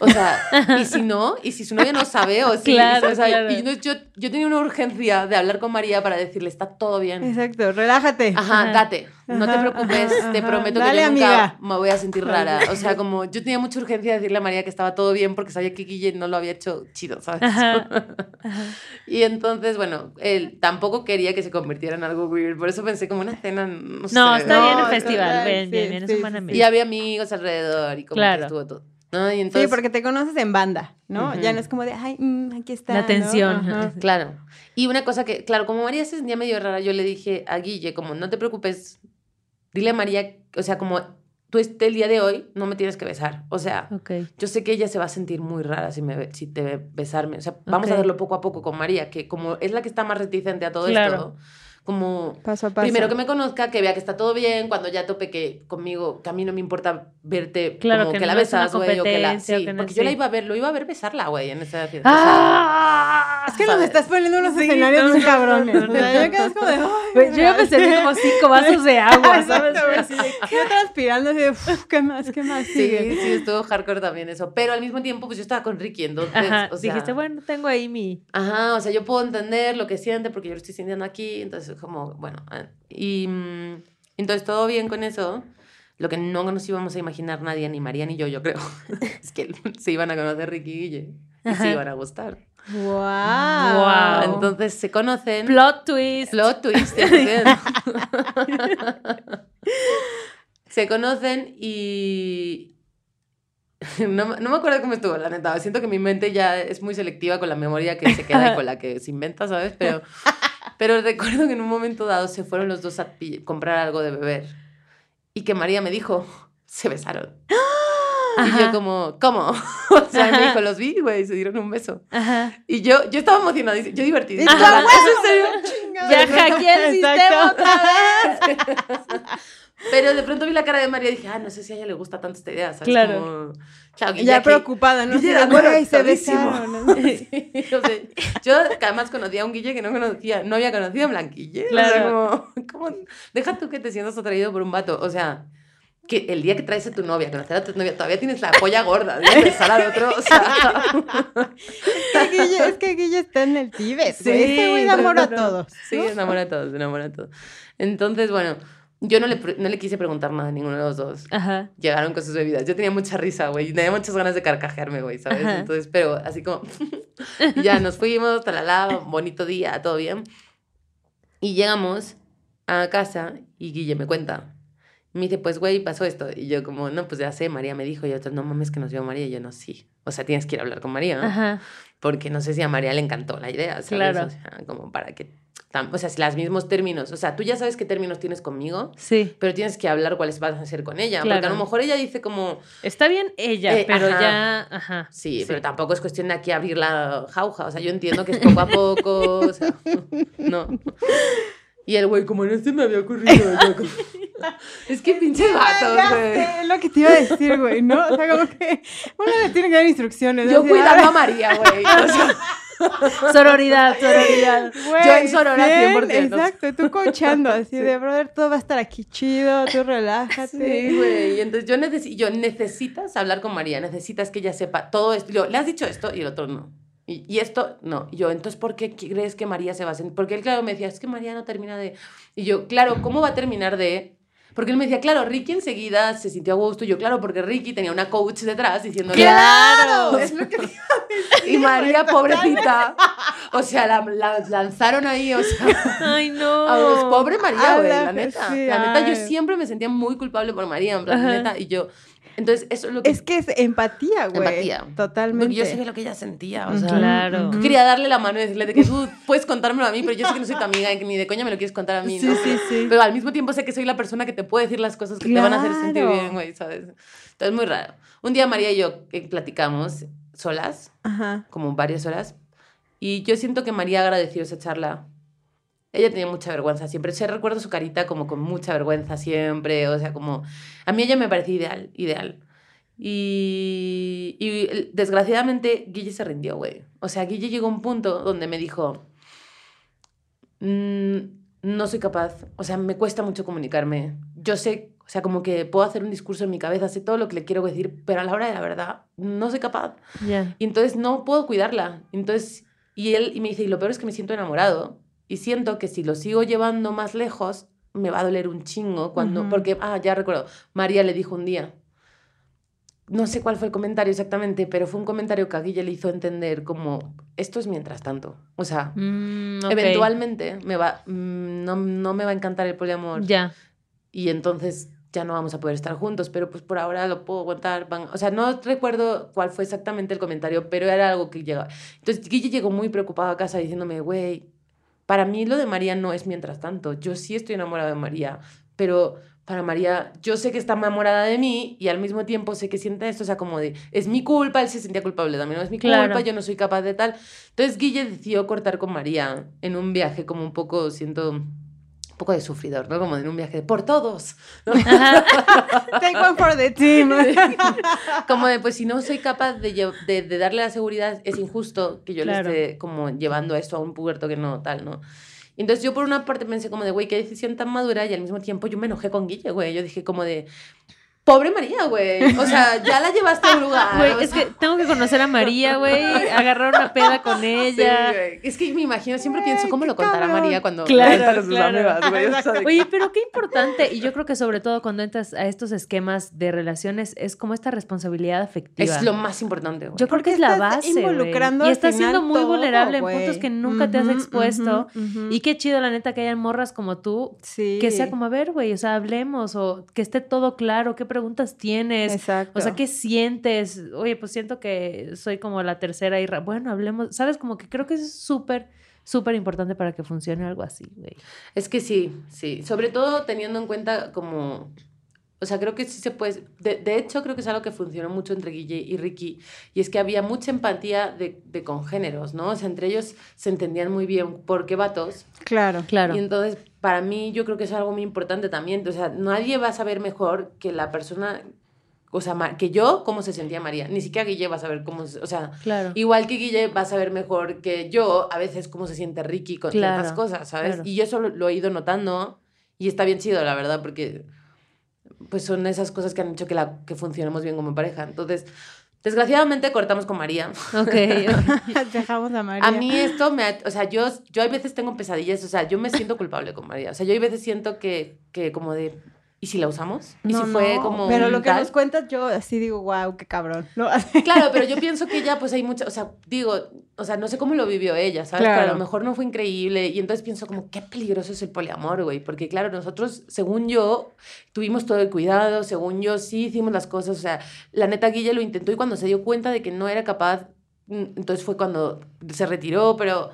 O sea, y si no, y si su novia no sabe, o si... Claro, o sea, claro. Y yo, yo tenía una urgencia de hablar con María para decirle, está todo bien. Exacto, relájate. Ajá, Ajá. date, no te preocupes, ajá, te prometo Dale, que yo nunca amiga. me voy a sentir rara. O sea, como yo tenía mucha urgencia de decirle a María que estaba todo bien porque sabía que Guille no lo había hecho chido, ¿sabes? Ajá. Ajá. Y entonces, bueno, él tampoco quería que se convirtiera en algo weird, por eso pensé como una cena, no sé. No, No, está No, bien el festival. bien, Bien, bien, sí. Es un buen. Y había amigos alrededor y como Claro. que estuvo todo. ¿no? Y entonces, sí, porque te conoces en banda, ¿no? Ujú. Ya no es como de, ay, mm, aquí está. La ¿no? tensión. Ajá. Claro. Y una cosa que, claro, como María se sentía medio rara, yo le dije a Guille, como, no te preocupes, dile a María, o sea, como tú este el día de hoy no me tienes que besar. O sea, Ok. yo sé que ella se va a sentir muy rara si, me, si te ve besarme. O sea, vamos Ok. a verlo poco a poco con María, que como es la que está más reticente a todo Claro. esto, como Paso a paso. primero que me conozca, que vea que está todo bien, cuando ya tope que conmigo, que a mí no me importa verte Claro, como que que, la no besas, güey, o que la... o Sí, que no- porque yo la iba a ver, lo iba a ver besarla, güey, en esa fiesta. ¡Ah! Es que nos estás poniendo unos Sí, escenarios muy no, cabrones. no, O no, sea, no. yo quedas como de, Pues yo ya me serví como cinco vasos de agua, ¿sabes? Yo transpirando así de, "Uf, ¿qué más? ¿Qué más Sí, sí, estuvo hardcore también eso. Pero al mismo tiempo, pues yo estaba con Ricky, entonces, Ajá. o sea... Dijiste, bueno, tengo ahí mi. Ajá, o sea, yo puedo entender lo que siente porque yo lo estoy sintiendo aquí, entonces como, bueno, ah, y mm, entonces todo bien con eso. Lo que no nos íbamos a imaginar nadie, ni María ni yo, yo creo, es que se iban a conocer Ricky y Guille y Ajá. se iban a gustar. Wow. Guau. Entonces se conocen. Plot twist. Plot twist, 100%. se conocen y... No, no me acuerdo cómo estuvo, la neta. Siento que mi mente ya es muy selectiva con la memoria que se queda y con la que se inventa, ¿sabes? Pero, pero recuerdo que en un momento dado se fueron los dos a comprar algo de beber. Y que María me dijo, se besaron. Y yo como, ¿cómo? O sea, me dijo, los vi, güey, se dieron un beso. Ajá. Y yo, yo estaba emocionadísima, yo divertidísima. Ajá. ¿En serio? Ya hackeé el sistema otra vez. Pero de pronto vi la cara de María y dije, ah, no sé si a ella le gusta tanto esta idea, ¿sabes? Claro. Como, claro, Ya que- preocupada, ¿no? Guille era "Güey, se conectadísimo". besaron. ¿no? Sí, o sea, yo además conocía a un Guille que no conocía, no había conocido a Blanquille. O sea, Claro. como, como, deja tú que te sientas atraído por un vato. O sea, que el día que traes a tu novia, a conocer a tu novia, todavía tienes la polla gorda de besar al otro. O sea, Es que Guille, es que Guille está en el Tíbet. Sí, güey. Este güey no, enamora no, a no. todos. Sí, enamora a todos, enamora a todos. Entonces, bueno, yo no le, no le quise preguntar nada a ninguno de los dos. Ajá. Llegaron con sus bebidas. Yo tenía mucha risa, güey. y Tenía muchas ganas de carcajearme, güey, ¿sabes? Ajá. Entonces, pero así como... ya nos fuimos, talala, bonito día, todo bien. Y llegamos a casa y Guille me cuenta. Me dice, pues, güey, pasó esto. Y yo como, no, pues ya sé, María me dijo. Y otro, no mames, que nos vio María. Y yo, no, sí. O sea, tienes que ir a hablar con María. Ajá. Porque no sé si a María le encantó la idea, ¿sabes? Claro. O sea, como para que... O sea, si los mismos términos... O sea, tú ya sabes qué términos tienes conmigo, Sí. pero tienes que hablar cuáles vas a hacer con ella. Porque a Claro. lo mejor ella dice como... Está bien ella, Eh, pero ajá. ya. Ajá. Sí, pero tampoco es cuestión de aquí abrir la jauja. O sea, yo entiendo que es poco a poco. O sea, no. Y el güey, como no se me había ocurrido. como- es que pinche vato, güey. es lo que te iba a decir, güey, ¿no? O sea, como que uno le tiene que dar instrucciones. Yo cuidando a "Ay, María, güey. O sea, Sororidad, sororidad. güey, Yo en bien, 100%. Exacto, tú coachando así de, brother, todo va a estar aquí chido, tú relájate. Sí, güey. Y entonces yo, necesi- yo necesitas hablar con María, necesitas que ella sepa todo esto. Yo, le has dicho esto y el otro no. Y, y esto no. Yo, entonces, ¿por qué crees que María se va a sentir? Porque él, claro, me decía, es que María no termina de. Y yo, claro, ¿cómo va a terminar de.? Porque él me decía, claro, Ricky enseguida se sintió a gusto. Y yo, claro, porque Ricky tenía una coach detrás diciendo, ¡Claro! Es lo que te iba a decir, Y María, pobrecita. O sea, la, la lanzaron ahí, o sea. Ay, no. A pobre María, güey, la neta. sí, la neta, yo ay. siempre me sentía muy culpable por María, en plan, neta. Y yo, entonces, eso es lo que. Es que es empatía, güey. Empatía. Totalmente. Porque yo sabía lo que ella sentía, o sea. Claro. yo Quería darle la mano y decirle de que tú puedes contármelo a mí, pero yo sé que no soy tu amiga ni de coña me lo quieres contar a mí, Sí, ¿no? sí, sí. Pero al mismo tiempo sé que soy la persona que te puede decir las cosas que te van a hacer sentir bien, güey, ¿sabes? Entonces, muy raro. Un día María y yo eh, platicamos solas, Ajá. como varias horas, y yo siento que María agradeció esa charla. Ella tenía mucha vergüenza siempre. Se recuerdo su carita como con mucha vergüenza siempre. O sea, como... A mí ella me parecía ideal, ideal. Y, y desgraciadamente Guille se rindió, güey. O sea, Guille llegó a un punto donde me dijo, "Mm, no soy capaz, o sea, me cuesta mucho comunicarme. Yo sé, o sea, como que puedo hacer un discurso en mi cabeza, sé todo lo que le quiero decir, pero a la hora de la verdad no soy capaz. Ya. Y entonces no puedo cuidarla. Entonces, y él y me dice, y lo peor es que me siento enamorado. Y siento que si lo sigo llevando más lejos, me va a doler un chingo cuando... Ujú. Porque, ah, ya recuerdo, María le dijo un día, no sé cuál fue el comentario exactamente, pero fue un comentario que a Guille le hizo entender como, esto es mientras tanto. O sea, Mm, ok. eventualmente me va, mm, no, no me va a encantar el poliamor. Ya. y entonces ya no vamos a poder estar juntos, pero pues por ahora lo puedo aguantar. Van... O sea, no recuerdo cuál fue exactamente el comentario, pero era algo que llegaba. Entonces Guille llegó muy preocupado a casa diciéndome, güey, para mí lo de María no es mientras tanto. Yo sí estoy enamorada de María, pero para María, yo sé que está enamorada de mí y al mismo tiempo sé que siente esto, o sea, como de, es mi culpa, él se sentía culpable también, no es mi culpa, yo no soy capaz de tal. Entonces Guille decidió cortar con María en un viaje como un poco, siento, poco de sufridor, ¿no? Como en un viaje de por todos. Take one for the team. como de, pues si no soy capaz de, de, darle la seguridad, es injusto que yo le esté como llevando esto a un puberto que no tal, ¿no? Entonces yo por una parte pensé como de, güey, qué decisión tan madura y al mismo tiempo yo me enojé con Guille, güey. Yo dije como de, Pobre María, güey. O sea, ya la llevaste a un lugar. Güey, es que tengo que conocer a María, güey. Agarrar una peda con ella. Sí, es que me imagino, siempre pienso cómo lo contará María cuando claro, sus amigas, güey. Oye, pero qué importante. Y yo creo que sobre todo cuando entras a estos esquemas de relaciones, es como esta responsabilidad afectiva. Es lo más importante, güey. Yo creo que es la base. Involucrando y estás siendo muy vulnerable en puntos que nunca te has expuesto. Y qué chido, la neta, que hayan morras como tú. Sí. Que sea como, a ver, güey, o sea, hablemos. O que esté todo claro. ¿Qué preguntas tienes? Exacto. O sea, ¿qué sientes? Oye, pues siento que soy como la tercera y bueno, hablemos, ¿sabes? Como que creo que es súper súper importante para que funcione algo así, güey. Es que sí, sí, sobre todo teniendo en cuenta como o sea, creo que sí se puede. De, de, hecho, creo que es algo que funcionó mucho entre Guille y Ricky. Y es que había mucha empatía de, de congéneros, ¿no? O sea, entre ellos se entendían muy bien por qué vatos. Claro, claro. Y entonces, para mí, yo creo que es algo muy importante también. O sea, nadie va a saber mejor que la persona. O sea, que yo, cómo se sentía María. Ni siquiera Guille va a saber cómo. O sea, claro. igual que Guille va a saber mejor que yo, a veces, cómo se siente Ricky con ciertas cosas, ¿sabes? Y yo eso lo, lo he ido notando. Y está bien chido, la verdad, porque pues son esas cosas que han hecho que, la, que funcionemos bien como pareja. Entonces, desgraciadamente cortamos con María. Ok, dejamos a María. A mí esto me, o sea, yo, yo a veces tengo pesadillas, o sea, yo me siento culpable con María. O sea, yo a veces siento que, que como de, ¿Y si la usamos? ¿Y si fue como Pero lo que nos cuentas yo así digo, wow, qué cabrón. claro, pero yo pienso que ya pues hay mucha, o sea, digo, o sea, no sé cómo lo vivió ella, ¿sabes? Pero a lo mejor no fue increíble y entonces pienso como, qué peligroso es el poliamor, güey, porque claro, nosotros, según yo, tuvimos todo el cuidado, según yo, sí hicimos las cosas, o sea, la neta Guille lo intentó y cuando se dio cuenta de que no era capaz, mm, entonces fue cuando se retiró, pero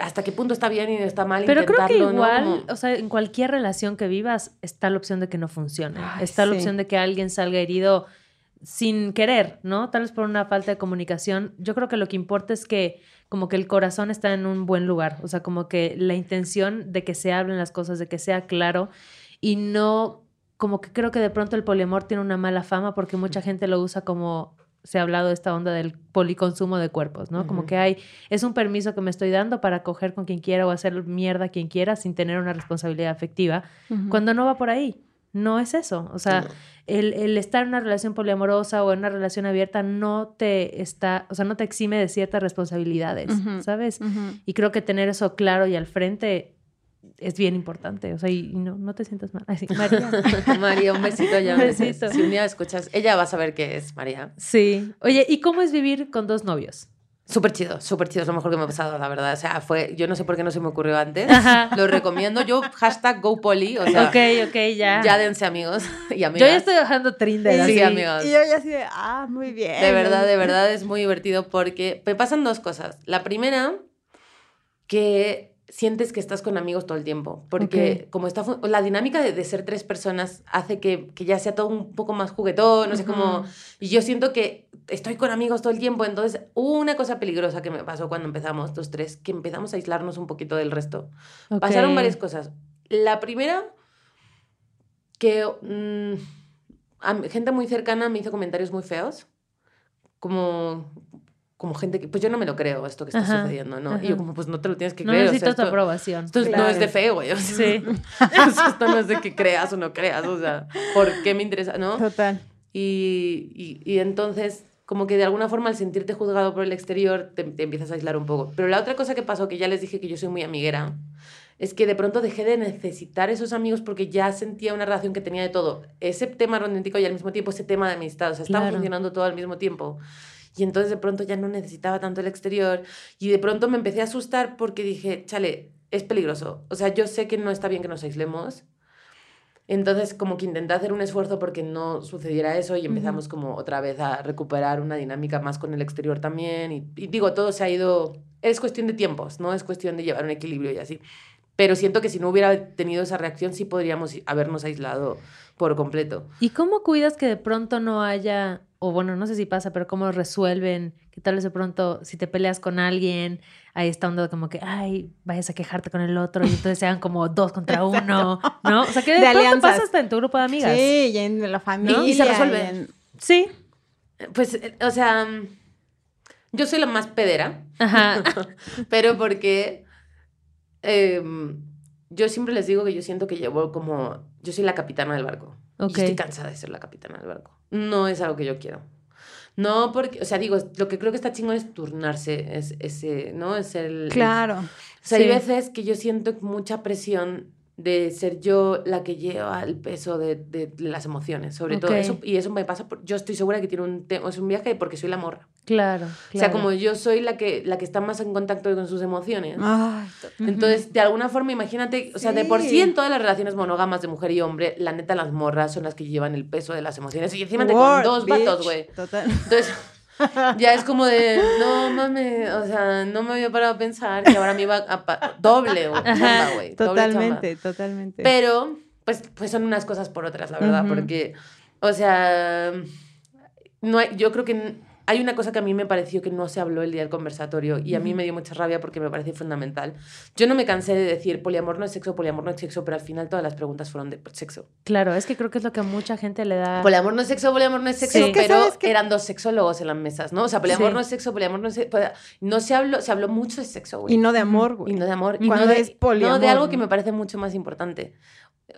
hasta qué punto está bien y está mal Pero creo que igual, o sea, en cualquier relación que vivas está la opción de que no funcione. está la opción de que alguien salga herido sin querer, ¿no? Tal vez por una falta de comunicación. Yo creo que lo que importa es que como que el corazón está en un buen lugar, o sea, como que la intención de que se hablen las cosas, de que sea claro y no como que creo que de pronto el poliamor tiene una mala fama porque mucha gente lo usa como se ha hablado de esta onda del policonsumo de cuerpos, ¿no? Como que hay, es un permiso que me estoy dando para coger con quien quiera o hacer mierda a quien quiera sin tener una responsabilidad afectiva, cuando no va por ahí. No es eso. O sea, el, el, estar en una relación poliamorosa o en una relación abierta no te está, o sea, no te exime de ciertas responsabilidades, ¿sabes? Y creo que tener eso claro y al frente es bien importante. O sea, y, no, no te sientas mal. María. María, un besito ya. Un besito. Si un día escuchas, ella va a saber qué es, María. Sí. Oye, ¿y cómo es vivir con dos novios? Súper chido, súper chido, es lo mejor que me ha pasado, la verdad. O sea, fue, yo no sé por qué no se me ocurrió antes. Lo recomiendo. Yo, hashtag GoPoly, o sea. Ok, ok, ya. Ya dense amigos y amigas. Yo ya estoy dejando Trinder. Sí, amigos. Y yo ya así de, ah, muy bien. De verdad, de verdad es muy divertido porque me pasan dos cosas. La primera, que sientes que estás con amigos todo el tiempo, porque como está la dinámica de, ser tres personas hace que, que, ya sea todo un poco más juguetón, no sé cómo, y yo siento que estoy con amigos todo el tiempo, entonces hubo una cosa peligrosa que me pasó cuando empezamos los tres, que empezamos a aislarnos un poquito del resto. Pasaron varias cosas. La primera, que mm, gente muy cercana me hizo comentarios muy feos, como como gente que, pues yo no me lo creo esto que está sucediendo, ¿no? Y yo como, pues no te lo tienes que creer. No necesito tu aprobación. Esto no es de fe, güey. sí. esto no es de que creas o no creas, o sea, ¿por qué me interesa, no? Total. Y, y, y entonces, como que de alguna forma al sentirte juzgado por el exterior, te, te, empiezas a aislar un poco. Pero la otra cosa que pasó, que ya les dije que yo soy muy amiguera, es que de pronto dejé de necesitar esos amigos porque ya sentía una relación que tenía de todo. Ese tema romántico y al mismo tiempo ese tema de amistad. O sea, estaban funcionando todo al mismo tiempo. Y entonces de pronto ya no necesitaba tanto el exterior y de pronto me empecé a asustar porque dije, chale, es peligroso. O sea, yo sé que no está bien que nos aislemos. Entonces, como que intenté hacer un esfuerzo porque no sucediera eso y empezamos como otra vez a recuperar una dinámica más con el exterior también. Y, y digo, todo se ha ido... Es cuestión de tiempos, ¿no? Es cuestión de llevar un equilibrio y así. Pero siento que si no hubiera tenido esa reacción, sí podríamos habernos aislado por completo. ¿Y cómo cuidas que de pronto no haya, o bueno, no sé si pasa, pero cómo resuelven, que tal vez de pronto si te peleas con alguien, ahí está un como que, ay, vayas a quejarte con el otro y entonces sean como dos contra uno, ¿no? O sea, que de, De pronto alianzas. pasa hasta en tu grupo de amigas. Sí, y en la familia. Y se resuelve. y en- Sí. Pues, o sea, yo soy la más pedera, Ajá. pero porque em, yo siempre les digo que yo siento que llevo como, yo soy la capitana del barco. Y Ok. yo estoy cansada de ser la capitana del barco. No es algo que yo quiero. No, porque, o sea, digo, lo que creo que está chingón es turnarse, es ese, ¿no? Es el... Claro. O sea, hay Sí. veces que yo siento mucha presión de ser yo la que lleva el peso de, de las emociones, sobre todo Ok. eso. Y eso me pasa, por- yo estoy segura que tiene un, es un viaje porque soy la morra. Claro, O sea, como yo soy la que, la que está más en contacto con sus emociones. Ay, to- Entonces, de alguna forma, imagínate, o sea, de por sí en todas las relaciones monógamas de mujer y hombre, la neta, las morras son las que llevan el peso de las emociones. Y encima te con dos bitch. vatos, güey. Total. Entonces, ya es como de, no mames, o sea, no me había parado a pensar que ahora me iba a pa- doble, güey, güey, doble. Totalmente, totalmente. Pero, pues, pues son unas cosas por otras, la verdad, porque, o sea, no hay- yo creo que hay una cosa que a mí me pareció que no se habló el día del conversatorio y a mí me dio mucha rabia porque me parece fundamental. Yo no me cansé de decir poliamor no es sexo, poliamor no es sexo, pero al final todas las preguntas fueron de sexo. Claro, es que creo que es lo que a mucha gente le da. Poliamor no es sexo, poliamor no es sexo, Sí. Es que pero que- eran dos sexólogos en las mesas, ¿no? O sea, poliamor Sí. no es sexo, poliamor no es sexo. No se habló, se habló mucho de sexo, güey. Y no de amor, güey. Y no de amor. Y Cuando no de, es poliamor, No, de algo que me parece mucho más importante.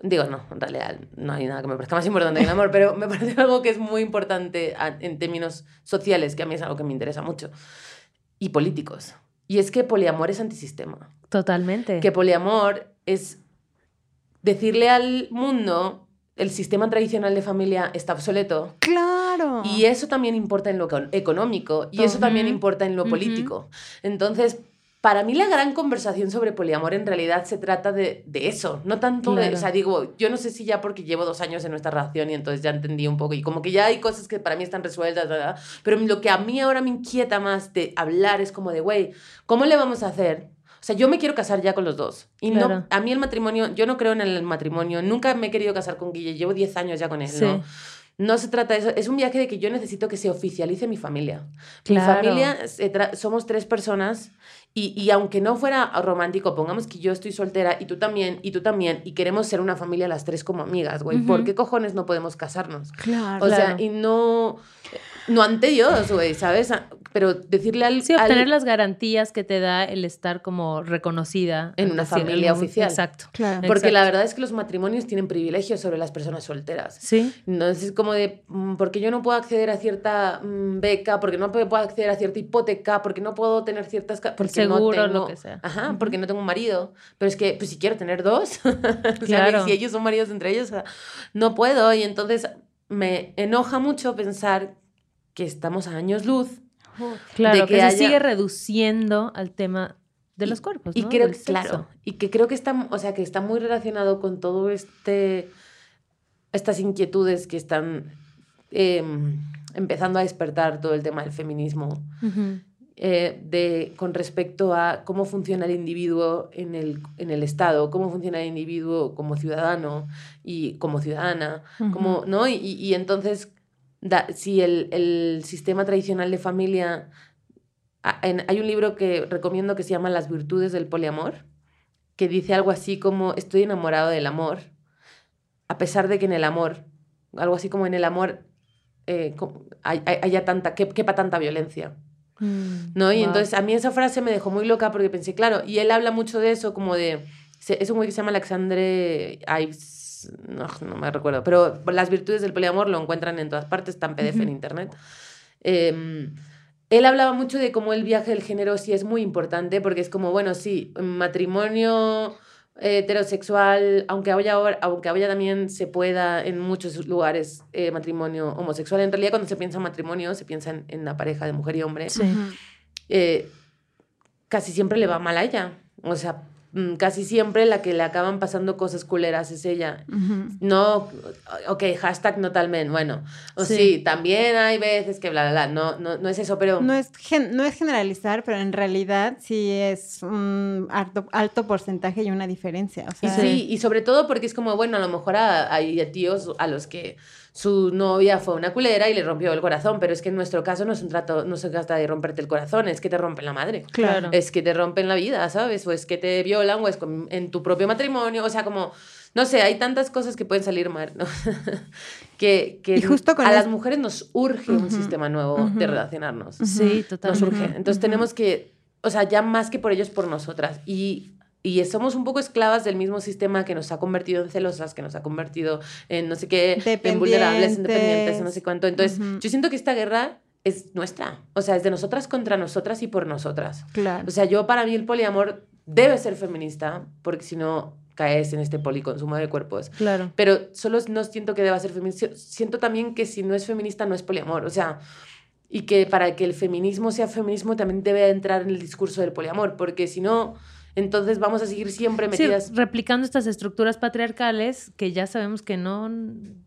Digo, no, en realidad no hay nada que me parezca más importante que el amor, pero me parece algo que es muy importante en términos sociales, que a mí es algo que me interesa mucho, y políticos. Y es que poliamor es antisistema. Totalmente. Que poliamor es decirle al mundo el sistema tradicional de familia está obsoleto, Claro. y eso también importa en lo econ- económico y eso también importa en lo político. Entonces, para mí la gran conversación sobre poliamor en realidad se trata de, de eso, no tanto de, Claro. o sea, digo, yo no sé si ya porque llevo dos años en nuestra relación y entonces ya entendí un poco y como que ya hay cosas que para mí están resueltas, ¿verdad? pero lo que a mí ahora me inquieta más de hablar es como de, güey, ¿cómo le vamos a hacer? O sea, yo me quiero casar ya con los dos. Y no, Claro. a mí el matrimonio, yo no creo en el matrimonio, nunca me he querido casar con Guille, llevo 10 años ya con él, Sí. ¿no? No se trata de eso, es un viaje de que yo necesito que se oficialice mi familia. Claro. Mi familia, somos tres personas y, y aunque no fuera romántico, pongamos que yo estoy soltera y tú también, y tú también, y queremos ser una familia las tres como amigas, güey. ¿Por qué cojones no podemos casarnos? Claro. O sea, Claro. y no, no ante Dios, güey, ¿sabes? Pero decirle al... Sí, al- obtener las garantías que te da el estar como reconocida. En una familia oficial. Exacto. Claro. Porque la verdad es que los matrimonios tienen privilegios sobre las personas solteras. Sí. Entonces es como de, mm, porque yo no puedo acceder a cierta mm, beca, porque no puedo acceder a cierta hipoteca, porque no puedo tener ciertas... Porque seguro, no lo tengo, que sea. Ajá, porque no tengo un marido. Pero es que, pues si quiero tener dos, o sea, Claro. si ellos son maridos entre ellos, o sea, no puedo. Y entonces me enoja mucho pensar que estamos a años luz. Claro, de que, que se haya- sigue reduciendo al tema de los cuerpos. Y ¿no? creo que, claro, y que creo que está, o sea, que está muy relacionado con todo este, estas inquietudes que están em, empezando a despertar todo el tema del feminismo, eh, de, con respecto a cómo funciona el individuo en el, en el Estado, cómo funciona el individuo como ciudadano y como ciudadana, como, ¿no? Y entonces, da- si el, el sistema tradicional de familia... en- hay un libro que recomiendo que se llama Las virtudes del poliamor, que dice algo así como, estoy enamorado del amor, a pesar de que en el amor, algo así como en el amor, eh, co- hay- hay- haya tanta, que- quepa tanta violencia. Mm, ¿no? Y wow. entonces a mí esa frase me dejó muy loca porque pensé, claro, y él habla mucho de eso, como de, es un güey que se llama Alexandre Ives, no, no me recuerdo, pero las virtudes del poliamor lo encuentran en todas partes, está en PDF en internet. Eh, él hablaba mucho de cómo el viaje del género sí es muy importante, porque es como, bueno, sí, matrimonio heterosexual, aunque haya, ahora- aunque haya también se pueda en muchos lugares eh, matrimonio homosexual, en realidad cuando se piensa en matrimonio se piensa en, en la pareja de mujer y hombre Sí. eh, casi siempre le va mal a ella. O sea, casi siempre la que le acaban pasando cosas culeras es ella. No, ok, hashtag no tal men, bueno, o sí. Sí. también hay veces que bla, bla, bla, no, no, no es eso, pero... No es, gen- no es generalizar, pero en realidad sí es un alto, alto porcentaje y una diferencia. O Y sí, y sobre todo porque es como, bueno, a lo mejor a- hay tíos a los que su novia fue una culera y le rompió el corazón, pero es que en nuestro caso no es un trato, no se trata de romperte el corazón, es que te rompen la madre. Claro. Es que te rompen la vida, ¿sabes? O es que te violan, o es con- en tu propio matrimonio, o sea, como, no sé, hay tantas cosas que pueden salir mal, ¿no? que que Y justo con a las mujeres nos urge un sistema nuevo de relacionarnos. Sí, Nos totalmente. urge. Entonces tenemos que, o sea, ya más que por ellos, por nosotras. Y, y somos un poco esclavas del mismo sistema que nos ha convertido en celosas, que nos ha convertido en no sé qué, en vulnerables, en dependientes, en no sé cuánto. Entonces, Ujú. yo siento que esta guerra es nuestra. O sea, es de nosotras contra nosotras y por nosotras. Claro. O sea, yo para mí el poliamor debe ser feminista, porque si no caes en este policonsumo de cuerpos. Claro. Pero solo no siento que deba ser feminista. Siento también que si no es feminista, no es poliamor. O sea, y que para que el feminismo sea feminismo también debe entrar en el discurso del poliamor, porque si no, entonces vamos a seguir siempre Sí, metidas. replicando estas estructuras patriarcales que ya sabemos que no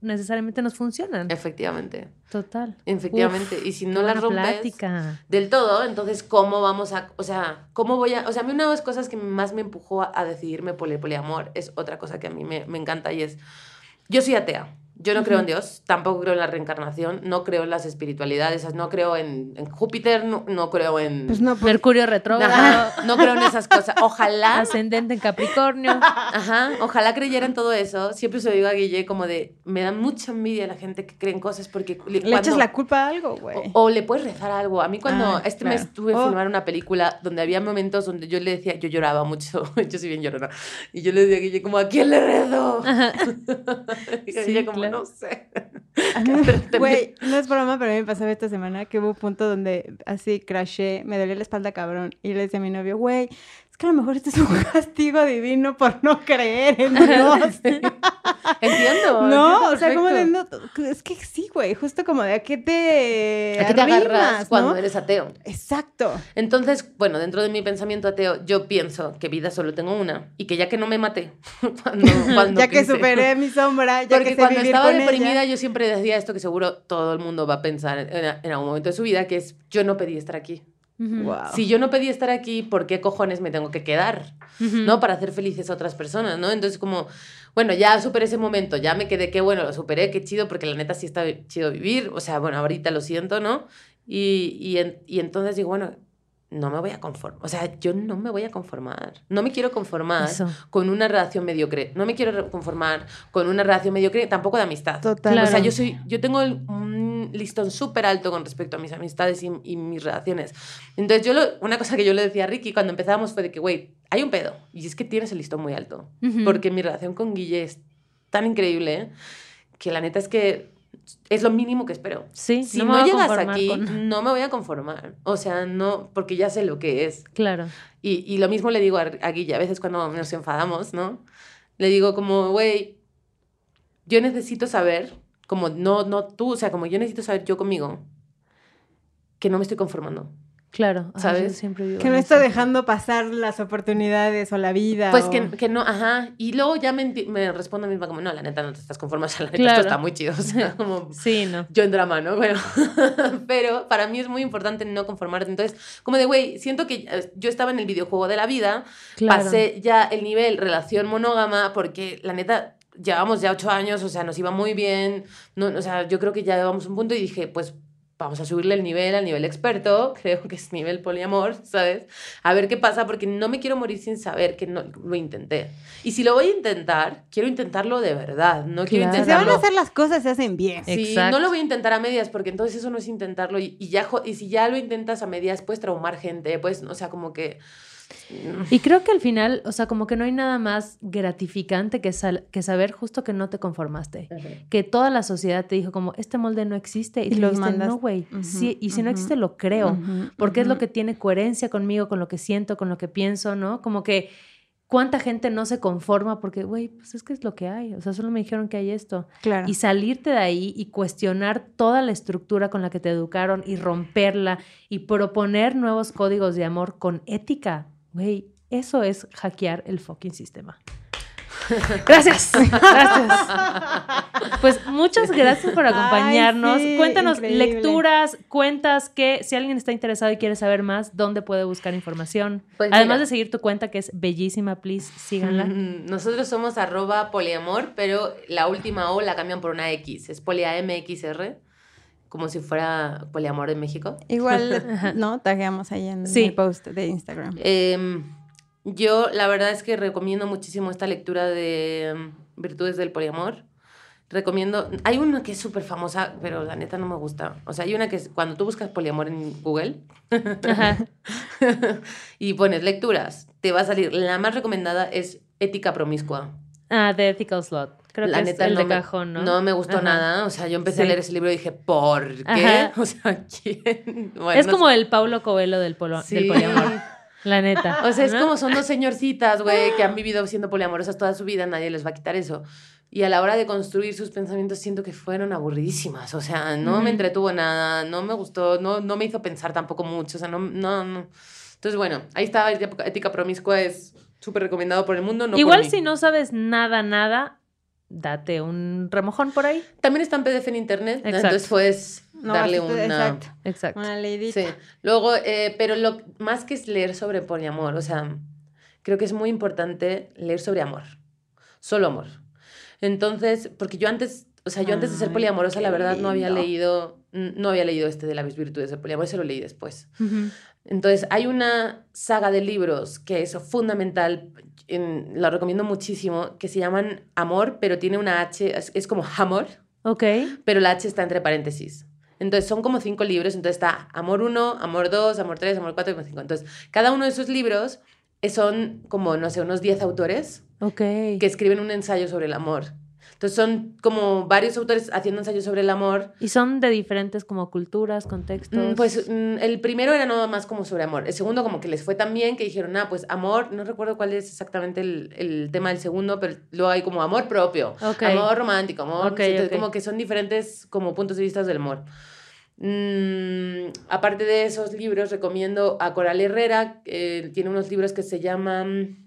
necesariamente nos funcionan. Efectivamente, Total. efectivamente. y si no las rompes plática. del todo, entonces, ¿cómo vamos a...? O sea, ¿cómo voy a...? O sea, a mí una de las cosas que más me empujó a, a decidirme por el poliamor es otra cosa que a mí me, me encanta y es... Yo soy atea. Yo no creo en Dios, tampoco creo en la reencarnación, no creo en las espiritualidades, no creo en, en Júpiter, no, no creo en... Pues no, pues, Mercurio retrógrado, Ajá, no creo en esas cosas. Ojalá, ascendente en Capricornio. ajá, ojalá creyera en todo eso. Siempre se lo digo a Guille como de, me da mucha envidia la gente que cree en cosas porque le cuando- echas la culpa a algo, güey. o, o le puedes rezar algo. A mí cuando Ah, este claro. mes tuve que Oh. filmar una película donde había momentos donde yo le decía, yo lloraba mucho, yo soy bien llorona, y yo le decía a Guille como, ¿a quién le rezo? y Sí, Guille como, no sé. A mí, Güey, no es broma, pero a mí me pasaba esta semana que hubo un punto donde así crashé, me dolía la espalda cabrón y le decía a mi novio, güey, es que a lo mejor este es un castigo divino por no creer en Dios. Entiendo. No, entiendo o sea, como de, no, es que sí, güey, justo como de a qué te ¿A qué te agarras cuando ¿no? eres ateo? Exacto. Entonces, bueno, dentro de mi pensamiento ateo, yo pienso que vida solo tengo una y que ya que no me maté, cuando, cuando ya que superé mi sombra, ya Porque que sé cuando vivir estaba con deprimida, ella. yo siempre decía esto que seguro todo el mundo va a pensar en, en algún momento de su vida, que es yo no pedí estar aquí. Wow. Si yo no pedí estar aquí, ¿por qué cojones me tengo que quedar? Ujú. ¿No? Para hacer felices a otras personas, ¿no? Entonces, como, bueno, ya superé ese momento, ya me quedé, qué bueno, lo superé, qué chido, porque la neta sí está chido vivir. O sea, bueno, ahorita lo siento, ¿no? Y, y, en- y entonces digo, bueno, no me voy a conformar. O sea, yo no me voy a conformar. No me quiero conformar Eso. con una relación mediocre. No me quiero conformar con una relación mediocre, tampoco de amistad. Total. Claro. O sea, yo soy, yo tengo el- un listón súper alto con respecto a mis amistades y, y mis relaciones. Entonces, yo lo- una cosa que yo le decía a Ricky cuando empezábamos fue de que, güey, hay un pedo. Y es que tienes el listón muy alto. Porque mi relación con Guille es tan increíble que la neta es que es lo mínimo que espero. Sí, Si no llegas aquí, con- no me voy a conformar. O sea, no, porque ya sé lo que es. Claro. Y, y lo mismo le digo a, a Guille, a veces cuando nos enfadamos, ¿no? Le digo como, güey, yo necesito saber, como no, no tú, o sea, como yo necesito saber yo conmigo, que no me estoy conformando. Claro. ¿Sabes? yo siempre Que no eso. está dejando pasar las oportunidades o la vida. Pues o- que, que no, ajá. Y luego ya me, me respondo a mí misma como, no, la neta no te estás conformando, o sea, la neta Claro. esto está muy chido, o sea, como... Sí, no. Yo en drama, ¿no? Bueno, pero para mí es muy importante no conformarte. Entonces, como de, güey, siento que eh, yo estaba en el videojuego de la vida, Claro. pasé ya el nivel relación monógama, porque la neta, llevamos ya ocho años, o sea, nos iba muy bien, no, o sea, yo creo que ya llevamos un punto y dije, pues vamos a subirle el nivel al nivel experto, creo que es nivel poliamor, ¿sabes? A ver qué pasa, porque no me quiero morir sin saber que no lo intenté. Y si lo voy a intentar, quiero intentarlo de verdad, no quiero Claro. Si se van a intentarlo... hacer las cosas, se hacen bien. Sí, Exacto. no lo voy a intentar a medias porque entonces eso no es intentarlo y, y ya y si ya lo intentas a medias puedes traumar gente, pues, o sea, como que Y creo que al final, o sea, como que no hay nada más gratificante que, sal- que saber justo que no te conformaste. Que toda la sociedad te dijo como, este molde no existe. Y, Y los dijiste, mandas- no, güey. Sí, y si no existe, lo creo. Porque es lo que tiene coherencia conmigo, con lo que siento, con lo que pienso, ¿no? Como que cuánta gente no se conforma porque, güey, pues es que es lo que hay. O sea, solo me dijeron que hay esto. Claro. Y salirte de ahí y cuestionar toda la estructura con la que te educaron y romperla y proponer nuevos códigos de amor con ética, güey, Eso es hackear el fucking sistema. Gracias. Gracias. Pues muchas gracias por acompañarnos. Ay, sí, Cuéntanos increíble. lecturas, cuentas que si alguien está interesado y quiere saber más, ¿dónde puede buscar información? Pues Además mira. de seguir tu cuenta que es bellísima, please, síganla. Nosotros somos arroba poliamor, pero la última O la cambian por una X. Es poliamxr, como si fuera poliamor en México. Igual, ¿no? Tagueamos ahí en Sí. el post de Instagram. Em, yo la verdad es que recomiendo muchísimo esta lectura de em, Virtudes del Poliamor. Recomiendo, hay una que es súper famosa, pero la neta no me gusta. O sea, hay una que es, cuando tú buscas poliamor en Google Ajá. y pones lecturas, te va a salir, la más recomendada es Ética Promiscua. Ah, The Ethical Slot. Creo la que neta es el no de me, cajón, ¿no? No me gustó Ajá. nada. O sea, yo empecé a leer ese libro y dije, ¿por qué? Ajá. O sea, ¿quién? Bueno, es no como sé. el Paulo Coelho del, polo- del Sí. poliamor. La neta. O sea, es ¿no? como son dos señorcitas, güey, que han vivido siendo poliamorosas toda su vida, nadie les va a quitar eso. Y a la hora de construir sus pensamientos siento que fueron aburridísimas. O sea, no me entretuvo nada, no me gustó, no, no me hizo pensar tampoco mucho. O sea, no, no, no. Entonces, bueno, ahí está Ética Promiscua, es súper recomendado por el mundo. No por Igual mí. si no sabes nada, nada, date un remojón por ahí. También está en PDF en internet. Exacto. entonces puedes No, darle una... Exacto. Exacto. Una leidita. Sí. Luego, eh, pero lo más que es leer sobre poliamor, o sea, creo que es muy importante leer sobre amor. Solo amor. Entonces, porque yo antes, o sea, yo antes de ser Ay, poliamorosa, la verdad, no había leído, no había leído este de las virtudes del poliamor, ese lo leí después. Ujú. Entonces, hay una saga de libros que es fundamental, en- lo recomiendo muchísimo, que se llaman Amor, pero tiene una H, es, es como Amor, Ok. pero la H está entre paréntesis. Entonces son como cinco libros, entonces está Amor 1, Amor 2, Amor 3, Amor 4 y Amor 5. Entonces, cada uno de esos libros son como, no sé, unos 10 autores Ok. que escriben un ensayo sobre el amor. Entonces son como varios autores haciendo ensayos sobre el amor. Y son de diferentes como culturas, contextos. Mm, Pues mm, el primero era nada más como sobre amor. El segundo como que les fue tan bien que dijeron, ah, pues amor, no recuerdo cuál es exactamente el, el tema del segundo, pero luego hay como amor propio, Ok. amor romántico, amor... Ok, entonces, ok. como que son diferentes como puntos de vista del amor. Mm, aparte de esos libros, recomiendo a Coral Herrera, eh, tiene unos libros que se llaman...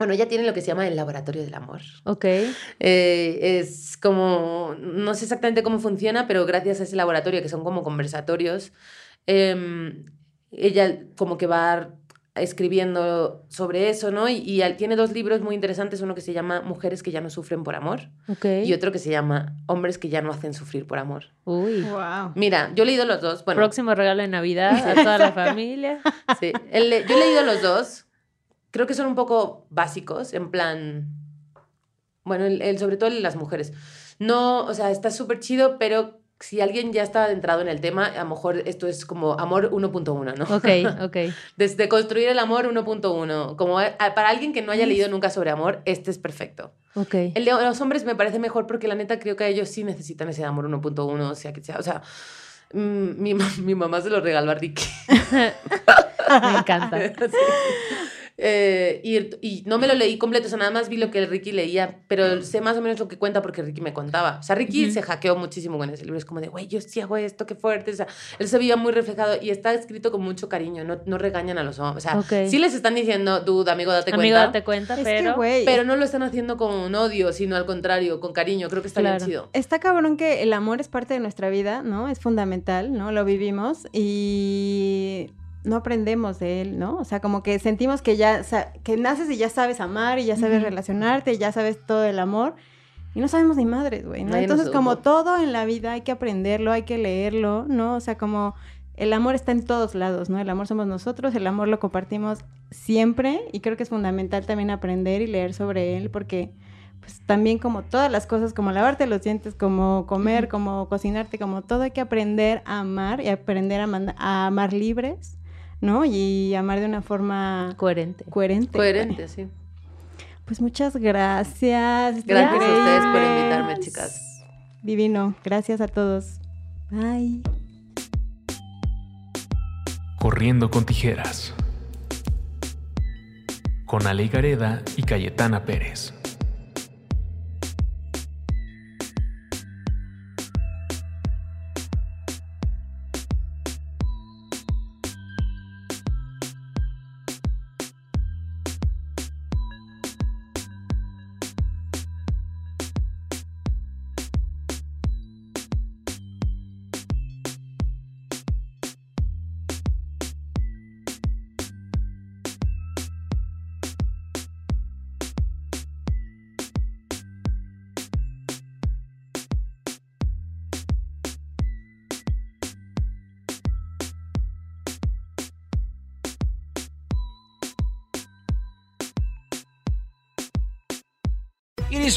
Bueno, ella tiene lo que se llama el Laboratorio del Amor. Ok. Eh, es como, no sé exactamente cómo funciona, pero gracias a ese laboratorio, que son como conversatorios, em, ella como que va escribiendo sobre eso, ¿no? Y, y tiene dos libros muy interesantes, uno que se llama Mujeres que ya no sufren por amor Ok. y otro que se llama Hombres que ya no hacen sufrir por amor. Uy. Wow. Mira, yo he leído los dos, bueno, Próximo regalo de Navidad a toda la familia. Sí, el- yo he leído los dos. Creo que son un poco básicos, en plan. Bueno, el, el- sobre todo el las mujeres. No, o sea, está súper chido, pero si alguien ya está adentrado en el tema, a lo mejor esto es como amor 1.1, ¿no? Ok, ok. Desde construir el amor 1.1. Como a- para alguien que no haya leído nunca sobre amor, este es perfecto. Ok. El de los hombres me parece mejor porque la neta creo que ellos sí necesitan ese amor 1.1, o sea, que sea, o sea, mm, mi, mi mamá se lo regaló a Ricky. Me encanta. Sí. Eh, y, y no me lo leí completo, o sea, nada más vi lo que Ricky leía, pero sé más o menos lo que cuenta porque Ricky me contaba. O sea, Ricky se hackeó muchísimo con ese libro. Es como de, güey, yo sí hago esto, qué fuerte. O sea, él se veía muy reflejado y está escrito con mucho cariño, no, no regañan a los hombres. O sea, sí les están diciendo, dude, amigo, date Amigo, cuenta. date cuenta, Es que, pero. güey, Pero no lo están haciendo con odio, sino al contrario, con cariño. Creo que está Claro. bien chido. Está cabrón que el amor es parte de nuestra vida, ¿no? Es fundamental, ¿no? Lo vivimos y no aprendemos de él, ¿no? O sea, como que sentimos que ya, sa- que naces y ya sabes amar y ya sabes relacionarte y ya sabes todo el amor y no sabemos ni madres, güey, ¿no? Nadie nos Entonces, como todo en la vida hay que aprenderlo, hay que leerlo, ¿no? O sea, como el amor está en todos lados, ¿no? El amor somos nosotros, el amor lo compartimos siempre y creo que es fundamental también aprender y leer sobre él porque pues también como todas las cosas, como lavarte los dientes, como comer, como cocinarte, como todo hay que aprender a amar y aprender a amar libres, ¿no? Y amar de una forma Coherente. coherente. Coherente, sí. Pues muchas gracias. Gracias a ustedes por invitarme, chicas. Divino. Gracias a todos. Bye. Corriendo con tijeras. Con Ale Gareda y Cayetana Pérez.